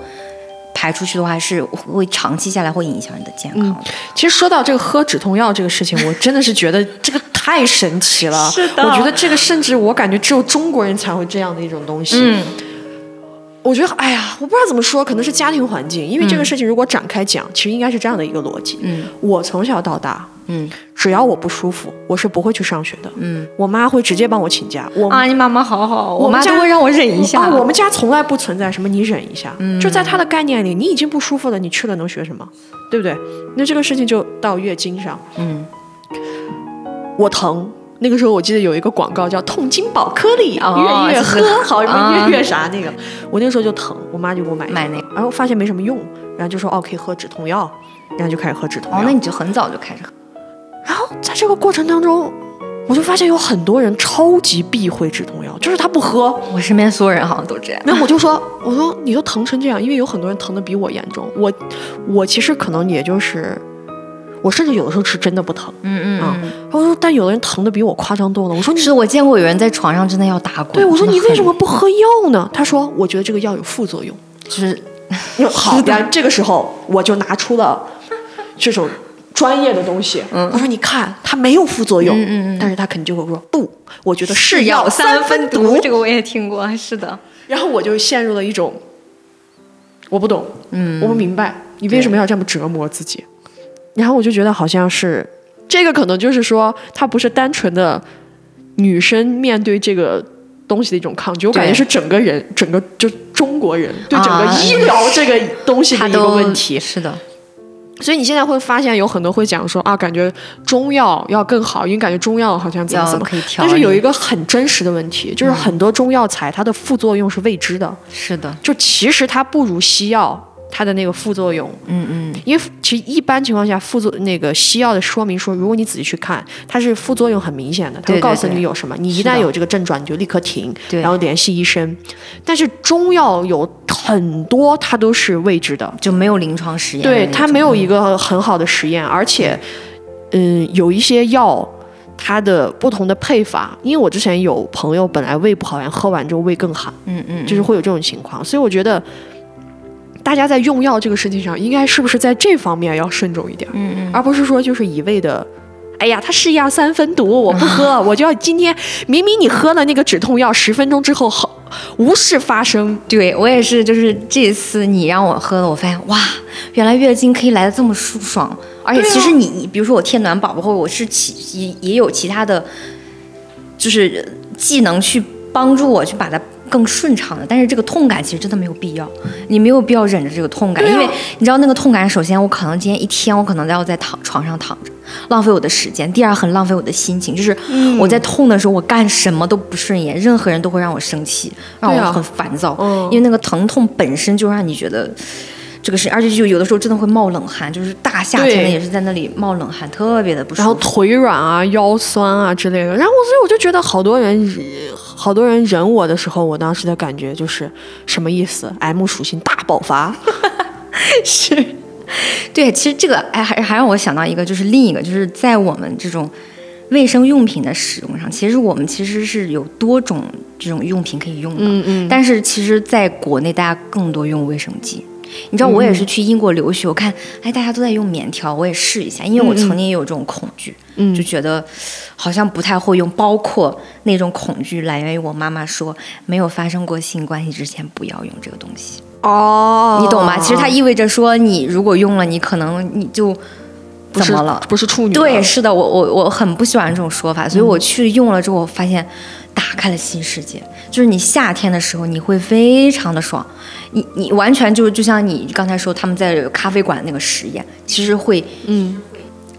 Speaker 2: 排出去的话，是会长期下来会影响你的健康的。
Speaker 1: 其实说到这个喝止痛药这个事情，我真的是觉得这个太神奇了。
Speaker 2: 是的
Speaker 1: 我觉得这个甚至我感觉只有中国人才会这样的一种东西。
Speaker 2: 嗯，
Speaker 1: 我觉得，哎呀，我不知道怎么说，可能是家庭环境，因为这个事情如果展开讲，其实应该是这样的一个逻辑。
Speaker 2: 嗯
Speaker 1: 我从小到大，
Speaker 2: 嗯
Speaker 1: 只要我不舒服，我是不会去上学的。
Speaker 2: 嗯
Speaker 1: 我妈会直接帮我请假。我
Speaker 2: 啊，你妈妈好好，我妈都会让我忍一下。
Speaker 1: 啊，我们家从来不存在什么你忍一下，就在她的概念里，你已经不舒服了，你去了能学什么，对不对？那这个事情就到月经上，
Speaker 2: 嗯
Speaker 1: 我疼。那个时候我记得有一个广告叫痛经宝颗粒，
Speaker 2: 哦
Speaker 1: 月月喝好什么
Speaker 2: 啊
Speaker 1: 月月啥那个，我那个时候就疼，我妈就给我买
Speaker 2: 买那个。
Speaker 1: 然后发现没什么用，然后就说哦可以喝止痛药，然后就开始喝止痛药。
Speaker 2: 哦，那你就很早就开始喝。
Speaker 1: 然后在这个过程当中，我就发现有很多人超级避讳止痛药，就是他不喝。
Speaker 2: 我身边所有人好像都这样。
Speaker 1: 然后我就说，我说你都疼成这样，因为有很多人疼的比我严重。我我其实可能也就是，我甚至有的时候是真的不疼。
Speaker 2: 嗯嗯
Speaker 1: 啊我说但有的人疼的比我夸张多了。我说你
Speaker 2: 是我见过有人在床上真的要打滚。
Speaker 1: 对，我说你为什么不喝药呢？他说我觉得这个药有副作用。
Speaker 2: 就是
Speaker 1: 好，然这个时候我就拿出了这种专业的东西。嗯我说你看，它没有副作用，
Speaker 2: 嗯嗯嗯
Speaker 1: 但是他肯定就会说不，我觉得
Speaker 2: 是
Speaker 1: 药
Speaker 2: 药三
Speaker 1: 分
Speaker 2: 分毒？这个我也听过，是的。
Speaker 1: 然后我就陷入了一种我不懂，
Speaker 2: 嗯
Speaker 1: 我不明白，你为什么要这么折磨自己？然后我就觉得好像是这个，可能就是说，它不是单纯的女生面对这个东西的一种抗拒，我感觉是整个人，整个就中国人对整个
Speaker 2: 啊
Speaker 1: 医疗这个东西的一个问题。
Speaker 2: 是的，
Speaker 1: 所以你现在会发现有很多会讲说啊，感觉中药要更好，因为感觉中药好像怎么
Speaker 2: 要
Speaker 1: 怎么。
Speaker 2: 可以调。
Speaker 1: 但是有一个很真实的问题，就是很多中药材它的副作用是未知的，
Speaker 2: 是的，
Speaker 1: 就其实它不如西药它的那个副作用。
Speaker 2: 嗯嗯，
Speaker 1: 因为其实一般情况下，副作那个西药的说明书，如果你仔细去看，它是副作用很明显的，它会告诉你有什么。你一旦有这个症状，你就立刻停，
Speaker 2: 对
Speaker 1: 然后联系医生。但是中药有很多它都是未知的，
Speaker 2: 就没有临床实验。
Speaker 1: 对它没有一个很好的实验，而且，嗯，有一些药。它的不同的配法，因为我之前有朋友本来胃不好，然后喝完之后胃更寒，
Speaker 2: 嗯嗯，
Speaker 1: 就是会有这种情况，所以我觉得大家在用药这个事情上，应该是不是在这方面要慎重一点，
Speaker 2: 嗯嗯，
Speaker 1: 而不是说就是一味的。哎呀，它是药三分毒，我不喝，我就要今天明明你喝了那个止痛药，十分钟之后好无事发生。
Speaker 2: 对我也是，就是这次你让我喝了，我发现哇，原来月经可以来的这么舒爽，而且其实你，比如说我贴暖宝宝，或者我是其也也有其他的，就是技能去帮助我去把它更顺畅的，但是这个痛感其实真的没有必要，你没有必要忍着这个痛感，因为你知道那个痛感，首先我可能今天一天我可能都要在躺床上躺着，浪费我的时间；第二很浪费我的心情，就是
Speaker 1: 嗯。
Speaker 2: 我在痛的时候我干什么都不顺眼，任何人都会让我生气，让我很烦躁，
Speaker 1: 嗯
Speaker 2: 因为那个疼痛本身就让你觉得。这个是，而且就有的时候真的会冒冷汗，就是大夏天的也是在那里冒冷汗，特别的不舒服
Speaker 1: 然后。腿软啊、腰酸啊之类的，然后所以我就觉得好多人，好多人忍我的时候，我当时的感觉就是什么意思？M 属性大爆发。
Speaker 2: 是，对，其实这个哎，还还让我想到一个，就是另一个，就是在我们这种卫生用品的使用上，其实我们其实是有多种这种用品可以用的，
Speaker 1: 嗯嗯，
Speaker 2: 但是其实在国内大家更多用卫生巾。你知道我也是去英国留学，我看哎大家都在用棉条，我也试一下，因为我曾经也有这种恐惧，
Speaker 1: 嗯
Speaker 2: 就觉得好像不太会用，包括那种恐惧来源于我妈妈说没有发生过性关系之前不要用这个东西。
Speaker 1: 哦，
Speaker 2: 你懂吗？其实它意味着说，你如果用了，你可能你就怎么了？
Speaker 1: 不是处女，
Speaker 2: 对，是的，我我我很不喜欢这种说法，所以我去用了之后，我发现打开了新世界。就是你夏天的时候，你会非常的爽，你你完全就就像你刚才说他们在咖啡馆那个实验，其实会
Speaker 1: 嗯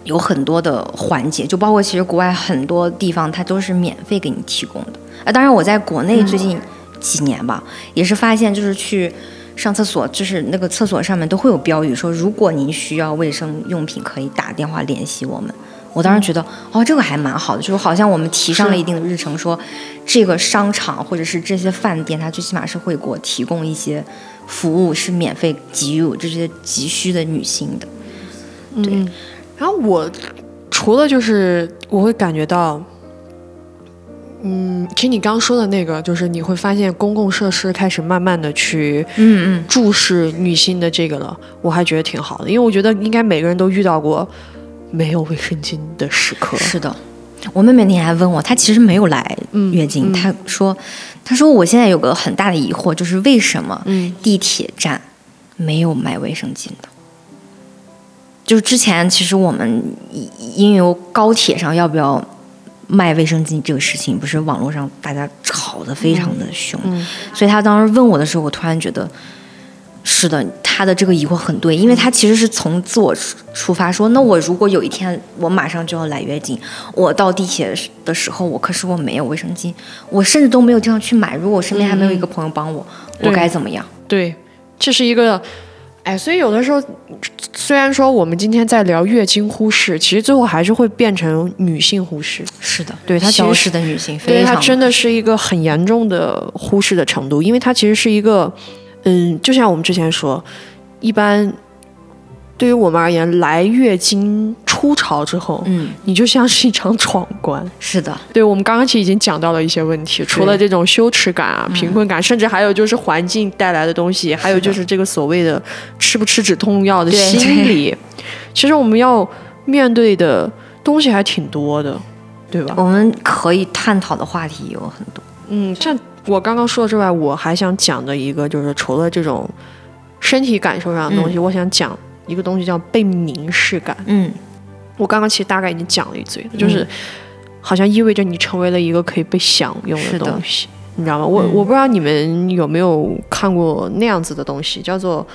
Speaker 2: 有很多的环节，就包括其实国外很多地方它都是免费给你提供的。啊，当然我在国内最近几年吧，也是发现就是去上厕所，就是那个厕所上面都会有标语说，如果您需要卫生用品，可以打电话联系我们。我当时觉得，哦，这个还蛮好的，就是好像我们提上了一定的日程，说这个商场或者是这些饭店，它最起码是会给我提供一些服务，是免费给予这些急需的女性的。
Speaker 1: 对。然后我除了就是我会感觉到，嗯，其实你刚刚说的那个，就是你会发现公共设施开始慢慢的去
Speaker 2: 嗯嗯，
Speaker 1: 注视女性的这个了，我还觉得挺好的，因为我觉得应该每个人都遇到过没有卫生巾的时刻。
Speaker 2: 是的。我妹妹那天还问我，她其实没有来
Speaker 1: 嗯
Speaker 2: 月经，
Speaker 1: 嗯
Speaker 2: 她说，她说我现在有个很大的疑惑，就是为什么
Speaker 1: 嗯
Speaker 2: 地铁站没有卖卫生巾的？就是之前其实我们因因为高铁上要不要卖卫生巾这个事情，不是网络上大家吵得非常的凶，
Speaker 1: 嗯
Speaker 2: 所以她当时问我的时候，我突然觉得。是的，她的这个疑惑很对，因为他其实是从自我出出发说，那我如果有一天我马上就要来月经，我到地铁的时候，我可是我没有卫生巾，我甚至都没有地方去买。如果我身边还没有一个朋友帮我，我该怎么样？
Speaker 1: 对，这是一个，哎，所以有的时候，虽然说我们今天在聊月经忽视，其实最后还是会变成女性忽视。
Speaker 2: 是的，
Speaker 1: 对她
Speaker 2: 消失的女性
Speaker 1: 对它
Speaker 2: 非常
Speaker 1: 真的是一个很严重的忽视的程度，因为它其实是一个，嗯，就像我们之前说，一般对于我们而言，来月经初潮之后，
Speaker 2: 嗯，
Speaker 1: 你就像是一场闯关。
Speaker 2: 是的，
Speaker 1: 对我们刚刚其实已经讲到了一些问题，除了这种羞耻感啊、贫困感，甚至还有就是环境带来的东西，还有就是这个所谓的吃不吃止痛药的心理，其实我们要面对的东西还挺多的，对吧？
Speaker 2: 我们可以探讨的话题有很多。
Speaker 1: 嗯，像我刚刚说的之外，我还想讲的一个就是除了这种身体感受上的东西，我想讲一个东西叫被凝视感。
Speaker 2: 嗯，
Speaker 1: 我刚刚其实大概已经讲了一嘴了，就是好像意味着你成为了一个可以被享用
Speaker 2: 的
Speaker 1: 东西，你知道吗？我、
Speaker 2: 嗯
Speaker 1: 我不知道你们有没有看过那样子的东西，叫做。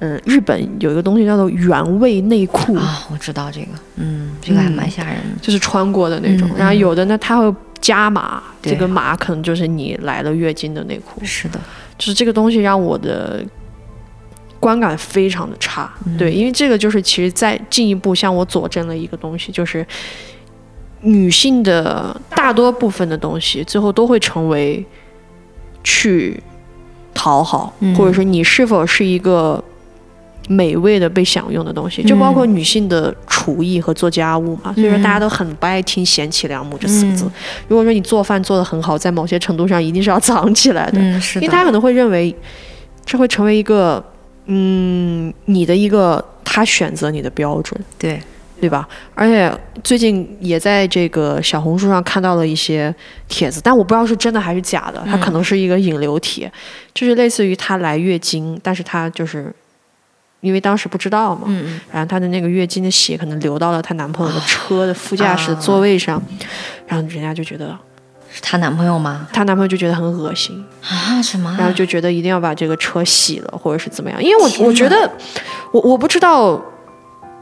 Speaker 1: 嗯，日本有一个东西叫做原味内裤，
Speaker 2: 啊，我知道这个，嗯，这个还蛮吓人的。
Speaker 1: 就是穿过的那种。
Speaker 2: 嗯
Speaker 1: 然后有的呢，它会加码，这个码可能就是你来了月经的内裤。
Speaker 2: 是的，
Speaker 1: 就是这个东西让我的观感非常的差。
Speaker 2: 嗯
Speaker 1: 对，因为这个就是其实再进一步向我佐证了一个东西，就是女性的大多部分的东西，最后都会成为去讨好，
Speaker 2: 嗯
Speaker 1: 或者说你是否是一个。美味的被享用的东西，就包括女性的厨艺和做家务嘛。所以说，大家都很不爱听“贤妻良母”这四个字。
Speaker 2: 嗯
Speaker 1: 如果说你做饭做得很好，在某些程度上一定是要藏起来的。
Speaker 2: 嗯，是的，
Speaker 1: 因为他可能会认为这会成为一个，嗯，你的一个他选择你的标准，
Speaker 2: 对，
Speaker 1: 对吧？而且最近也在这个小红书上看到了一些帖子，但我不知道是真的还是假的，它可能是一个引流帖，就是类似于她来月经，但是她就是。因为当时不知道嘛，然后她的那个月经的血可能流到了她男朋友的车的副驾驶的座位上，然后人家就觉得
Speaker 2: 是她男朋友吗？
Speaker 1: 她男朋友就觉得很恶心，
Speaker 2: 啊，什么啊？
Speaker 1: 然后就觉得一定要把这个车洗了，或者是怎么样？因为我我觉得，我我不知道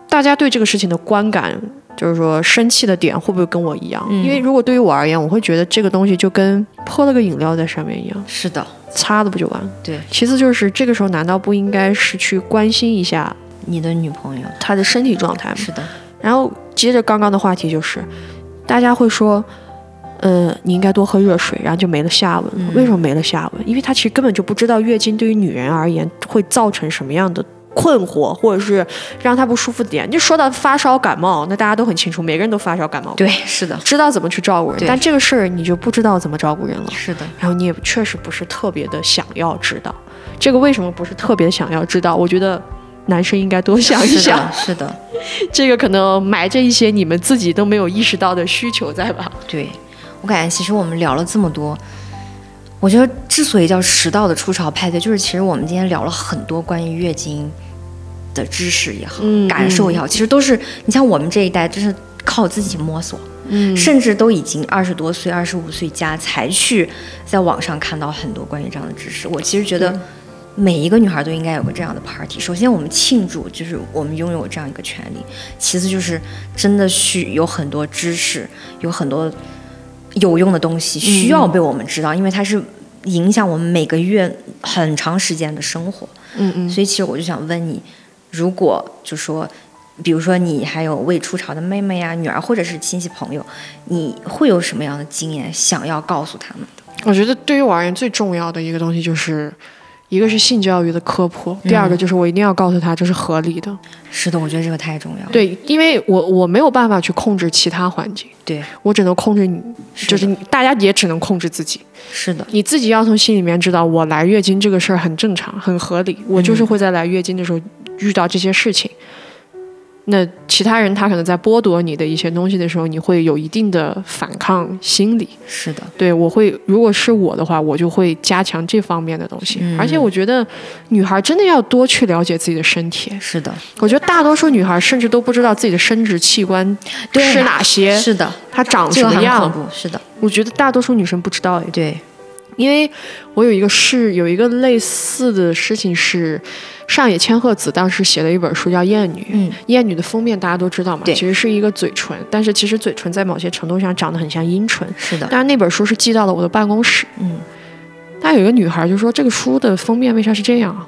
Speaker 1: 大家对这个事情的观感，就是说生气的点会不会跟我一样？
Speaker 2: 嗯
Speaker 1: 因为如果对于我而言，我会觉得这个东西就跟泼了个饮料在上面一样，
Speaker 2: 是的，
Speaker 1: 擦了不就完？
Speaker 2: 对，
Speaker 1: 其次就是这个时候难道不应该是去关心一下
Speaker 2: 你的女朋友
Speaker 1: 她的身体状态吗？
Speaker 2: 是的，
Speaker 1: 然后接着刚刚的话题就是，大家会说。呃，你应该多喝热水，然后就没了下文了。为什么没了下文？因为他其实根本就不知道月经对于女人而言会造成什么样的困惑，或者是让他不舒服的点。就说到发烧感冒，那大家都很清楚，每个人都发烧感冒，
Speaker 2: 对，是的，
Speaker 1: 知道怎么去照顾人。但这个事儿你就不知道怎么照顾人了，
Speaker 2: 是的，
Speaker 1: 然后你也确实不是特别的想要知道。这个为什么不是特别想要知道？我觉得男生应该多想一
Speaker 2: 是
Speaker 1: 想
Speaker 2: 的，，是的，
Speaker 1: 这个可能埋着一些你们自己都没有意识到的需求在吧？
Speaker 2: 对。我感觉其实我们聊了这么多，我觉得之所以叫迟到的初潮派对，就是其实我们今天聊了很多关于月经的知识也好，
Speaker 1: 嗯
Speaker 2: 感受也好，其实都是你像我们这一代，就是靠自己摸索，
Speaker 1: 嗯
Speaker 2: 甚至都已经二十多岁、二十五岁加才去在网上看到很多关于这样的知识。我其实觉得每一个女孩都应该有个这样的 party。首先，我们庆祝就是我们拥有这样一个权利；其次，就是真的需有很多知识，有很多有用的东西需要被我们知道，因为它是影响我们每个月很长时间的生活。
Speaker 1: 嗯嗯，
Speaker 2: 所以其实我就想问你，如果就说，比如说你还有未出巢的妹妹呀、女儿，或者是亲戚朋友，你会有什么样的经验想要告诉他们的？
Speaker 1: 我觉得对于我而言最重要的一个东西就是。一个是性教育的科普，第二个就是我一定要告诉他这是合理的。
Speaker 2: 是的，我觉得这个太重要了。
Speaker 1: 对，因为我我没有办法去控制其他环境，
Speaker 2: 对，
Speaker 1: 我只能控制你，
Speaker 2: 是
Speaker 1: 就是你大家也只能控制自己。
Speaker 2: 是的，
Speaker 1: 你自己要从心里面知道，我来月经这个事儿很正常，很合理。我就是会在来月经的时候遇到这些事情。那其他人他可能在剥夺你的一些东西的时候，你会有一定的反抗心理。
Speaker 2: 是的，
Speaker 1: 对我会，如果是我的话，我就会加强这方面的东西。
Speaker 2: 嗯
Speaker 1: 而且我觉得，女孩真的要多去了解自己的身体。
Speaker 2: 是的，
Speaker 1: 我觉得大多数女孩甚至都不知道自己的生殖器官是哪些，
Speaker 2: 是的，
Speaker 1: 它长什么样。
Speaker 2: 是的，
Speaker 1: 我觉得大多数女生不知道哎，
Speaker 2: 对，
Speaker 1: 因为我有一个事，有一个类似的事情是，上野千鹤子当时写了一本书叫《厌女》。
Speaker 2: 嗯，
Speaker 1: 厌女的封面大家都知道嘛，
Speaker 2: 对
Speaker 1: 其实是一个嘴唇，但是其实嘴唇在某些程度上长得很像阴唇。
Speaker 2: 是的，
Speaker 1: 但是那本书是寄到了我的办公室，
Speaker 2: 嗯，
Speaker 1: 但有一个女孩就说这个书的封面为啥是这样啊？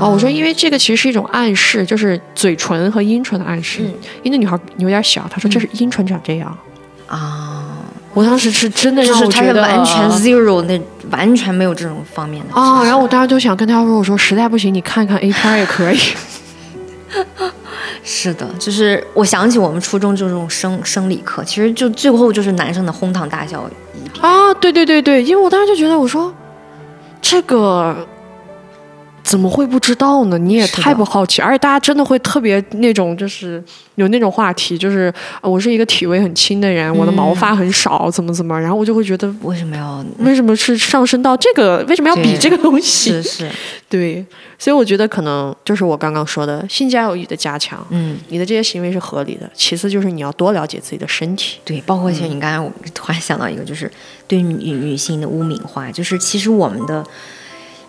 Speaker 1: 哦，我说因为这个其实是一种暗示，就是嘴唇和阴唇的暗示。
Speaker 2: 嗯
Speaker 1: 因为那女孩有点小，她说这是阴唇长这样。
Speaker 2: 啊，
Speaker 1: 我当时是真的
Speaker 2: 就是它
Speaker 1: 让我觉得
Speaker 2: 是完全 zero，那完全没有这种方面的
Speaker 1: 哦，然后我当时就想跟他说，我说实在不行你看看 A 片也可以。
Speaker 2: 是的，就是我想起我们初中就这种生生理课，其实就最后就是男生的哄堂大笑一。
Speaker 1: 啊，对对对对，因为我当时就觉得，我说这个怎么会不知道呢？你也太不好奇，而且大家真的会特别那种，就是有那种话题，就是、呃我是一个体味很轻的人，我的毛发很少，怎么怎么，然后我就会觉得，
Speaker 2: 为什么要？
Speaker 1: 为什么是上升到这个？为什么要比这个东西？
Speaker 2: 是是，
Speaker 1: 对，所以我觉得可能就是我刚刚说的性教育的加强，
Speaker 2: 嗯，
Speaker 1: 你的这些行为是合理的。其次就是你要多了解自己的身体。
Speaker 2: 对，包括其实你刚才我突然想到一个，就是对女女性的污名化，就是其实我们的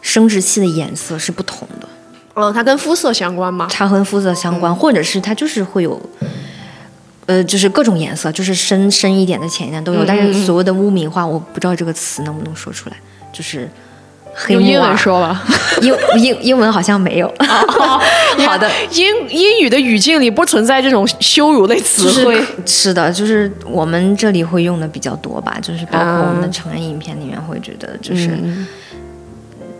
Speaker 2: 生殖器的颜色是不同的，
Speaker 1: 哦，它跟肤色相关吗？
Speaker 2: 它和肤色相关，或者是它就是会有。呃，就是各种颜色，就是深深一点的、浅一点都有。但是所谓的污名化，我不知道这个词能不能说出来，就是黑
Speaker 1: 用英文说吧。
Speaker 2: 英英英文好像没有。好的，
Speaker 1: 英英语的语境里不存在这种羞辱类词
Speaker 2: 就是
Speaker 1: 汇。
Speaker 2: 是的，就是我们这里会用的比较多吧，就是包括我们的
Speaker 1: 嗯
Speaker 2: 成人影片里面会觉得，就是、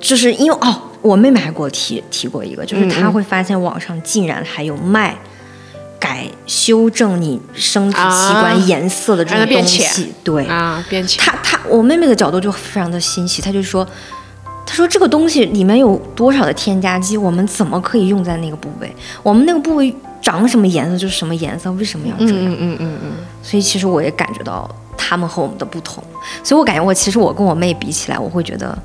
Speaker 2: 就是因为哦，我妹妹还给我提提过一个，就是她会发现网上竟然还有卖改修正你生殖器
Speaker 1: 啊
Speaker 2: 官颜色的这种东西，对，
Speaker 1: 啊，变浅。
Speaker 2: 她她我妹妹的角度就非常的新奇，她就说。她说：“这个东西里面有多少的添加剂？我们怎么可以用在那个部位？我们那个部位长什么颜色就是什么颜色，为什么要这样？
Speaker 1: 嗯嗯嗯嗯
Speaker 2: 所以其实我也感觉到他们和我们的不同，所以我感觉我其实我跟我妹比起来，我会觉得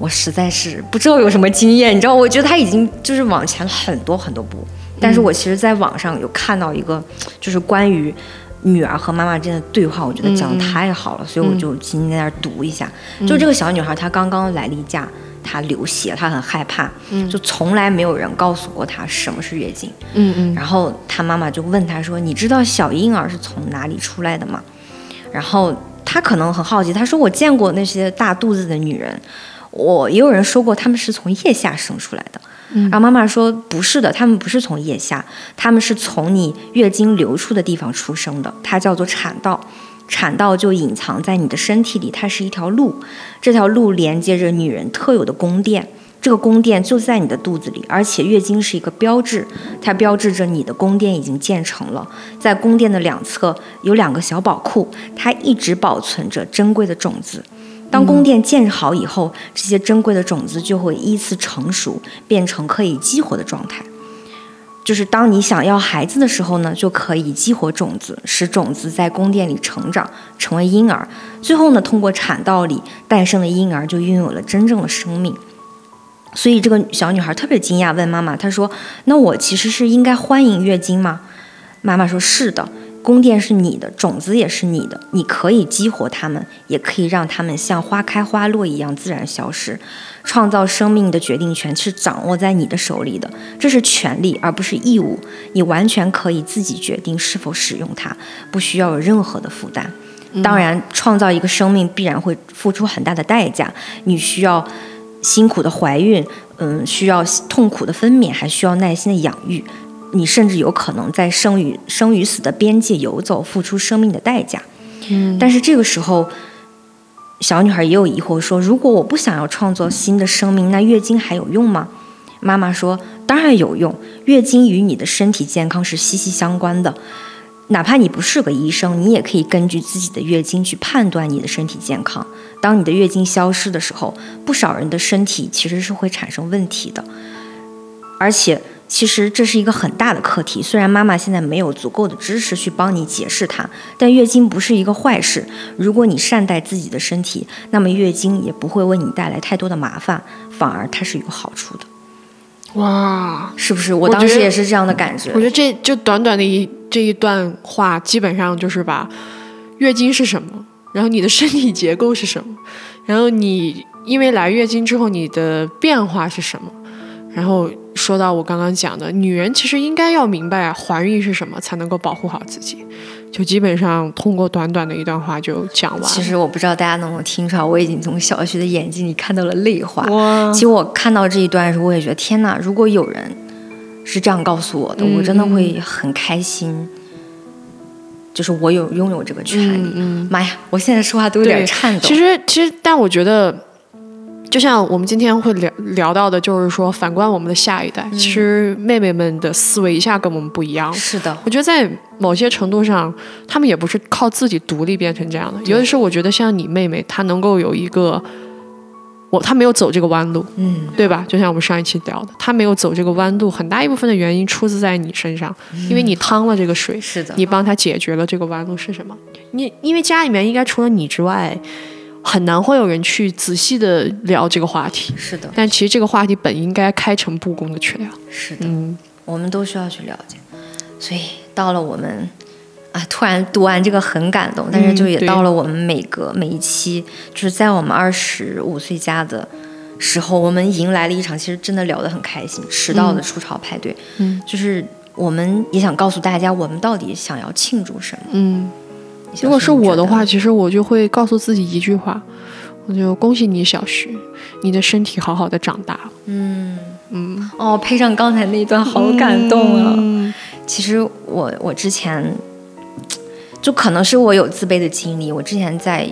Speaker 2: 我实在是不知道有什么经验，你知道，我觉得她已经就是往前很多很多步，但是我其实在网上有看到一个就是关于。女儿和妈妈之间的对话，我觉得讲的太好了，所以我就今天在那儿读一下。就这个小女孩，她刚刚来例假，她流血，她很害怕，就从来没有人告诉过她什么是月经。
Speaker 1: 嗯嗯
Speaker 2: 然后她妈妈就问她说：“你知道小婴儿是从哪里出来的吗？”然后她可能很好奇，她说：“我见过那些大肚子的女人，我也有人说过他们是从腋下生出来的。”然后妈妈说：“不是的，他们不是从腋下，他们是从你月经流出的地方出生的，它叫做产道。产道就隐藏在你的身体里，它是一条路，这条路连接着女人特有的宫殿。”这个宫殿就在你的肚子里，而且月经是一个标志，它标志着你的宫殿已经建成了。在宫殿的两侧有两个小宝库，它一直保存着珍贵的种子。当宫殿建好以后，这些珍贵的种子就会依次成熟，变成可以激活的状态。就是当你想要孩子的时候呢，就可以激活种子，使种子在宫殿里成长，成为婴儿。最后呢，通过产道里诞生的婴儿就拥有了真正的生命。所以这个小女孩特别惊讶，问妈妈：“她说，那我其实是应该欢迎月经吗？”妈妈说：“是的，宫殿是你的，种子也是你的，你可以激活它们，也可以让它们像花开花落一样自然消失。创造生命的决定权是掌握在你的手里的，这是权利而不是义务。你完全可以自己决定是否使用它，不需要有任何的负担。当然，创造一个生命必然会付出很大的代价，你需要。”辛苦的怀孕，嗯，需要痛苦的分娩，还需要耐心的养育。你甚至有可能在生与生与死的边界游走，付出生命的代价。
Speaker 1: 嗯，
Speaker 2: 但是这个时候，小女孩也有疑惑，说：“如果我不想要创造新的生命，那月经还有用吗？”妈妈说：“当然有用，月经与你的身体健康是息息相关的。哪怕你不是个医生，你也可以根据自己的月经去判断你的身体健康。当你的月经消失的时候，不少人的身体其实是会产生问题的。而且，其实这是一个很大的课题。虽然妈妈现在没有足够的知识去帮你解释它，但月经不是一个坏事。如果你善待自己的身体，那么月经也不会为你带来太多的麻烦，反而它是有好处的。
Speaker 1: 哇，
Speaker 2: 是不是？我
Speaker 1: 我
Speaker 2: 当时也是这样的感觉。
Speaker 1: 我觉得这就短短的一这一段话，基本上就是把月经是什么，然后你的身体结构是什么，然后你因为来月经之后你的变化是什么，然后说到我刚刚讲的，女人其实应该要明白怀孕是什么，才能够保护好自己。就基本上通过短短的一段话就讲完了。
Speaker 2: 其实我不知道大家能不能听出来，我已经从小徐的眼睛里看到了泪花。其实我看到这一段的时候，我也觉得天哪！如果有人是这样告诉我的，
Speaker 1: 嗯
Speaker 2: 我真的会很开心。就是我有拥有这个权利。
Speaker 1: 嗯
Speaker 2: 妈呀，我现在说话都有点颤抖。
Speaker 1: 其实，其实，但我觉得，就像我们今天会聊聊到的，就是说，反观我们的下一代，
Speaker 2: 嗯
Speaker 1: 其实妹妹们的思维一下跟我们不一样。
Speaker 2: 是的，
Speaker 1: 我觉得在某些程度上，他们也不是靠自己独立变成这样的。尤其是我觉得像你妹妹，她能够有一个我她没有走这个弯路，
Speaker 2: 嗯，
Speaker 1: 对吧？就像我们上一期聊的，她没有走这个弯路，很大一部分的原因出自在你身上，因为你趟了这个水，
Speaker 2: 是的，
Speaker 1: 你帮她解决了这个弯路是什么？你因为家里面应该除了你之外，很难会有人去仔细的聊这个话题。
Speaker 2: 是的，
Speaker 1: 但其实这个话题本应该开诚布公的去聊。
Speaker 2: 是的，
Speaker 1: 嗯，
Speaker 2: 我们都需要去了解。所以到了我们啊，突然读完这个很感动，但是就也到了我们每个每一期，就是在我们二十五岁加的时候，我们迎来了一场其实真的聊得很开心，迟到的出潮派对。
Speaker 1: 嗯，
Speaker 2: 就是我们也想告诉大家，我们到底想要庆祝什么。
Speaker 1: 嗯，
Speaker 2: 小
Speaker 1: 如果是我的话，其实我就会告诉自己一句话，我就恭喜你，小徐，你的身体好好的长大了。
Speaker 2: 嗯
Speaker 1: 嗯，
Speaker 2: 哦，配上刚才那一段，好感动啊！
Speaker 1: 嗯
Speaker 2: 其实我我之前就可能是我有自卑的经历，我之前在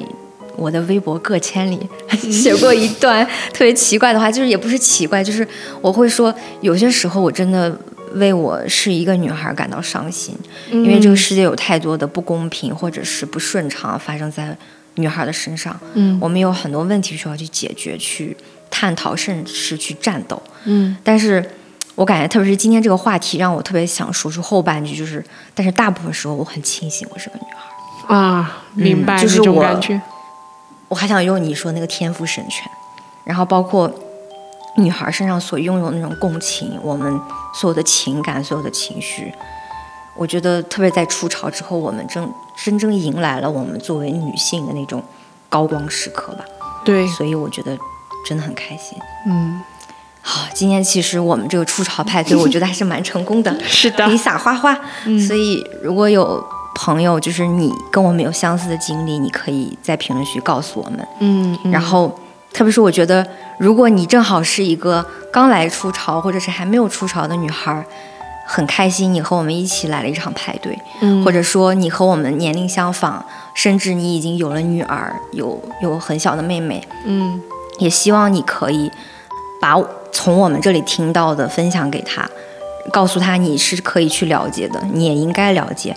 Speaker 2: 我的微博个签里 写过一段特别奇怪的话，就是也不是奇怪，就是我会说有些时候我真的为我是一个女孩感到伤心，因为这个世界有太多的不公平或者是不顺畅发生在女孩的身上，
Speaker 1: 嗯
Speaker 2: 我们有很多问题需要去解决、去探讨，甚至是去战斗。
Speaker 1: 嗯
Speaker 2: 但是我感觉，特别是今天这个话题，让我特别想说出后半句，就是，但是大部分时候我很庆幸我是个女孩，
Speaker 1: 啊，明白
Speaker 2: 就是我
Speaker 1: 感觉。
Speaker 2: 我还想用你说那个天赋神权，然后包括女孩身上所拥有的那种共情，我们所有的情感、所有的情绪，我觉得特别在初潮之后，我们真真正迎来了我们作为女性的那种高光时刻吧，
Speaker 1: 对，
Speaker 2: 所以我觉得真的很开心。
Speaker 1: 嗯，
Speaker 2: 好，今天其实我们这个初潮派对，我觉得还是蛮成功的，
Speaker 1: 是的
Speaker 2: 可以撒花花。所以如果有朋友，就是你跟我们有相似的经历，你可以在评论区告诉我们。
Speaker 1: 嗯，嗯
Speaker 2: 然后，特别是我觉得，如果你正好是一个刚来初潮，或者是还没有初潮的女孩儿，很开心你和我们一起来了一场派对，
Speaker 1: 嗯。
Speaker 2: 或者说你和我们年龄相仿，甚至你已经有了女儿，有有很小的妹妹，
Speaker 1: 嗯。
Speaker 2: 也希望你可以把从我们这里听到的分享给她，告诉她你是可以去了解的，你也应该了解，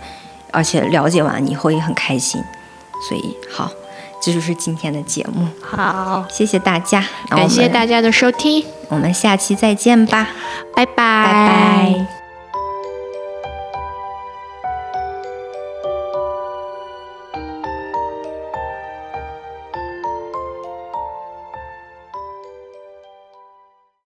Speaker 2: 而且了解完以后也很开心。所以好，这就是今天的节目，
Speaker 1: 好，
Speaker 2: 谢谢大家，
Speaker 1: 感谢大家的收听，
Speaker 2: 我们下期再见吧，
Speaker 1: 拜拜，
Speaker 2: 拜拜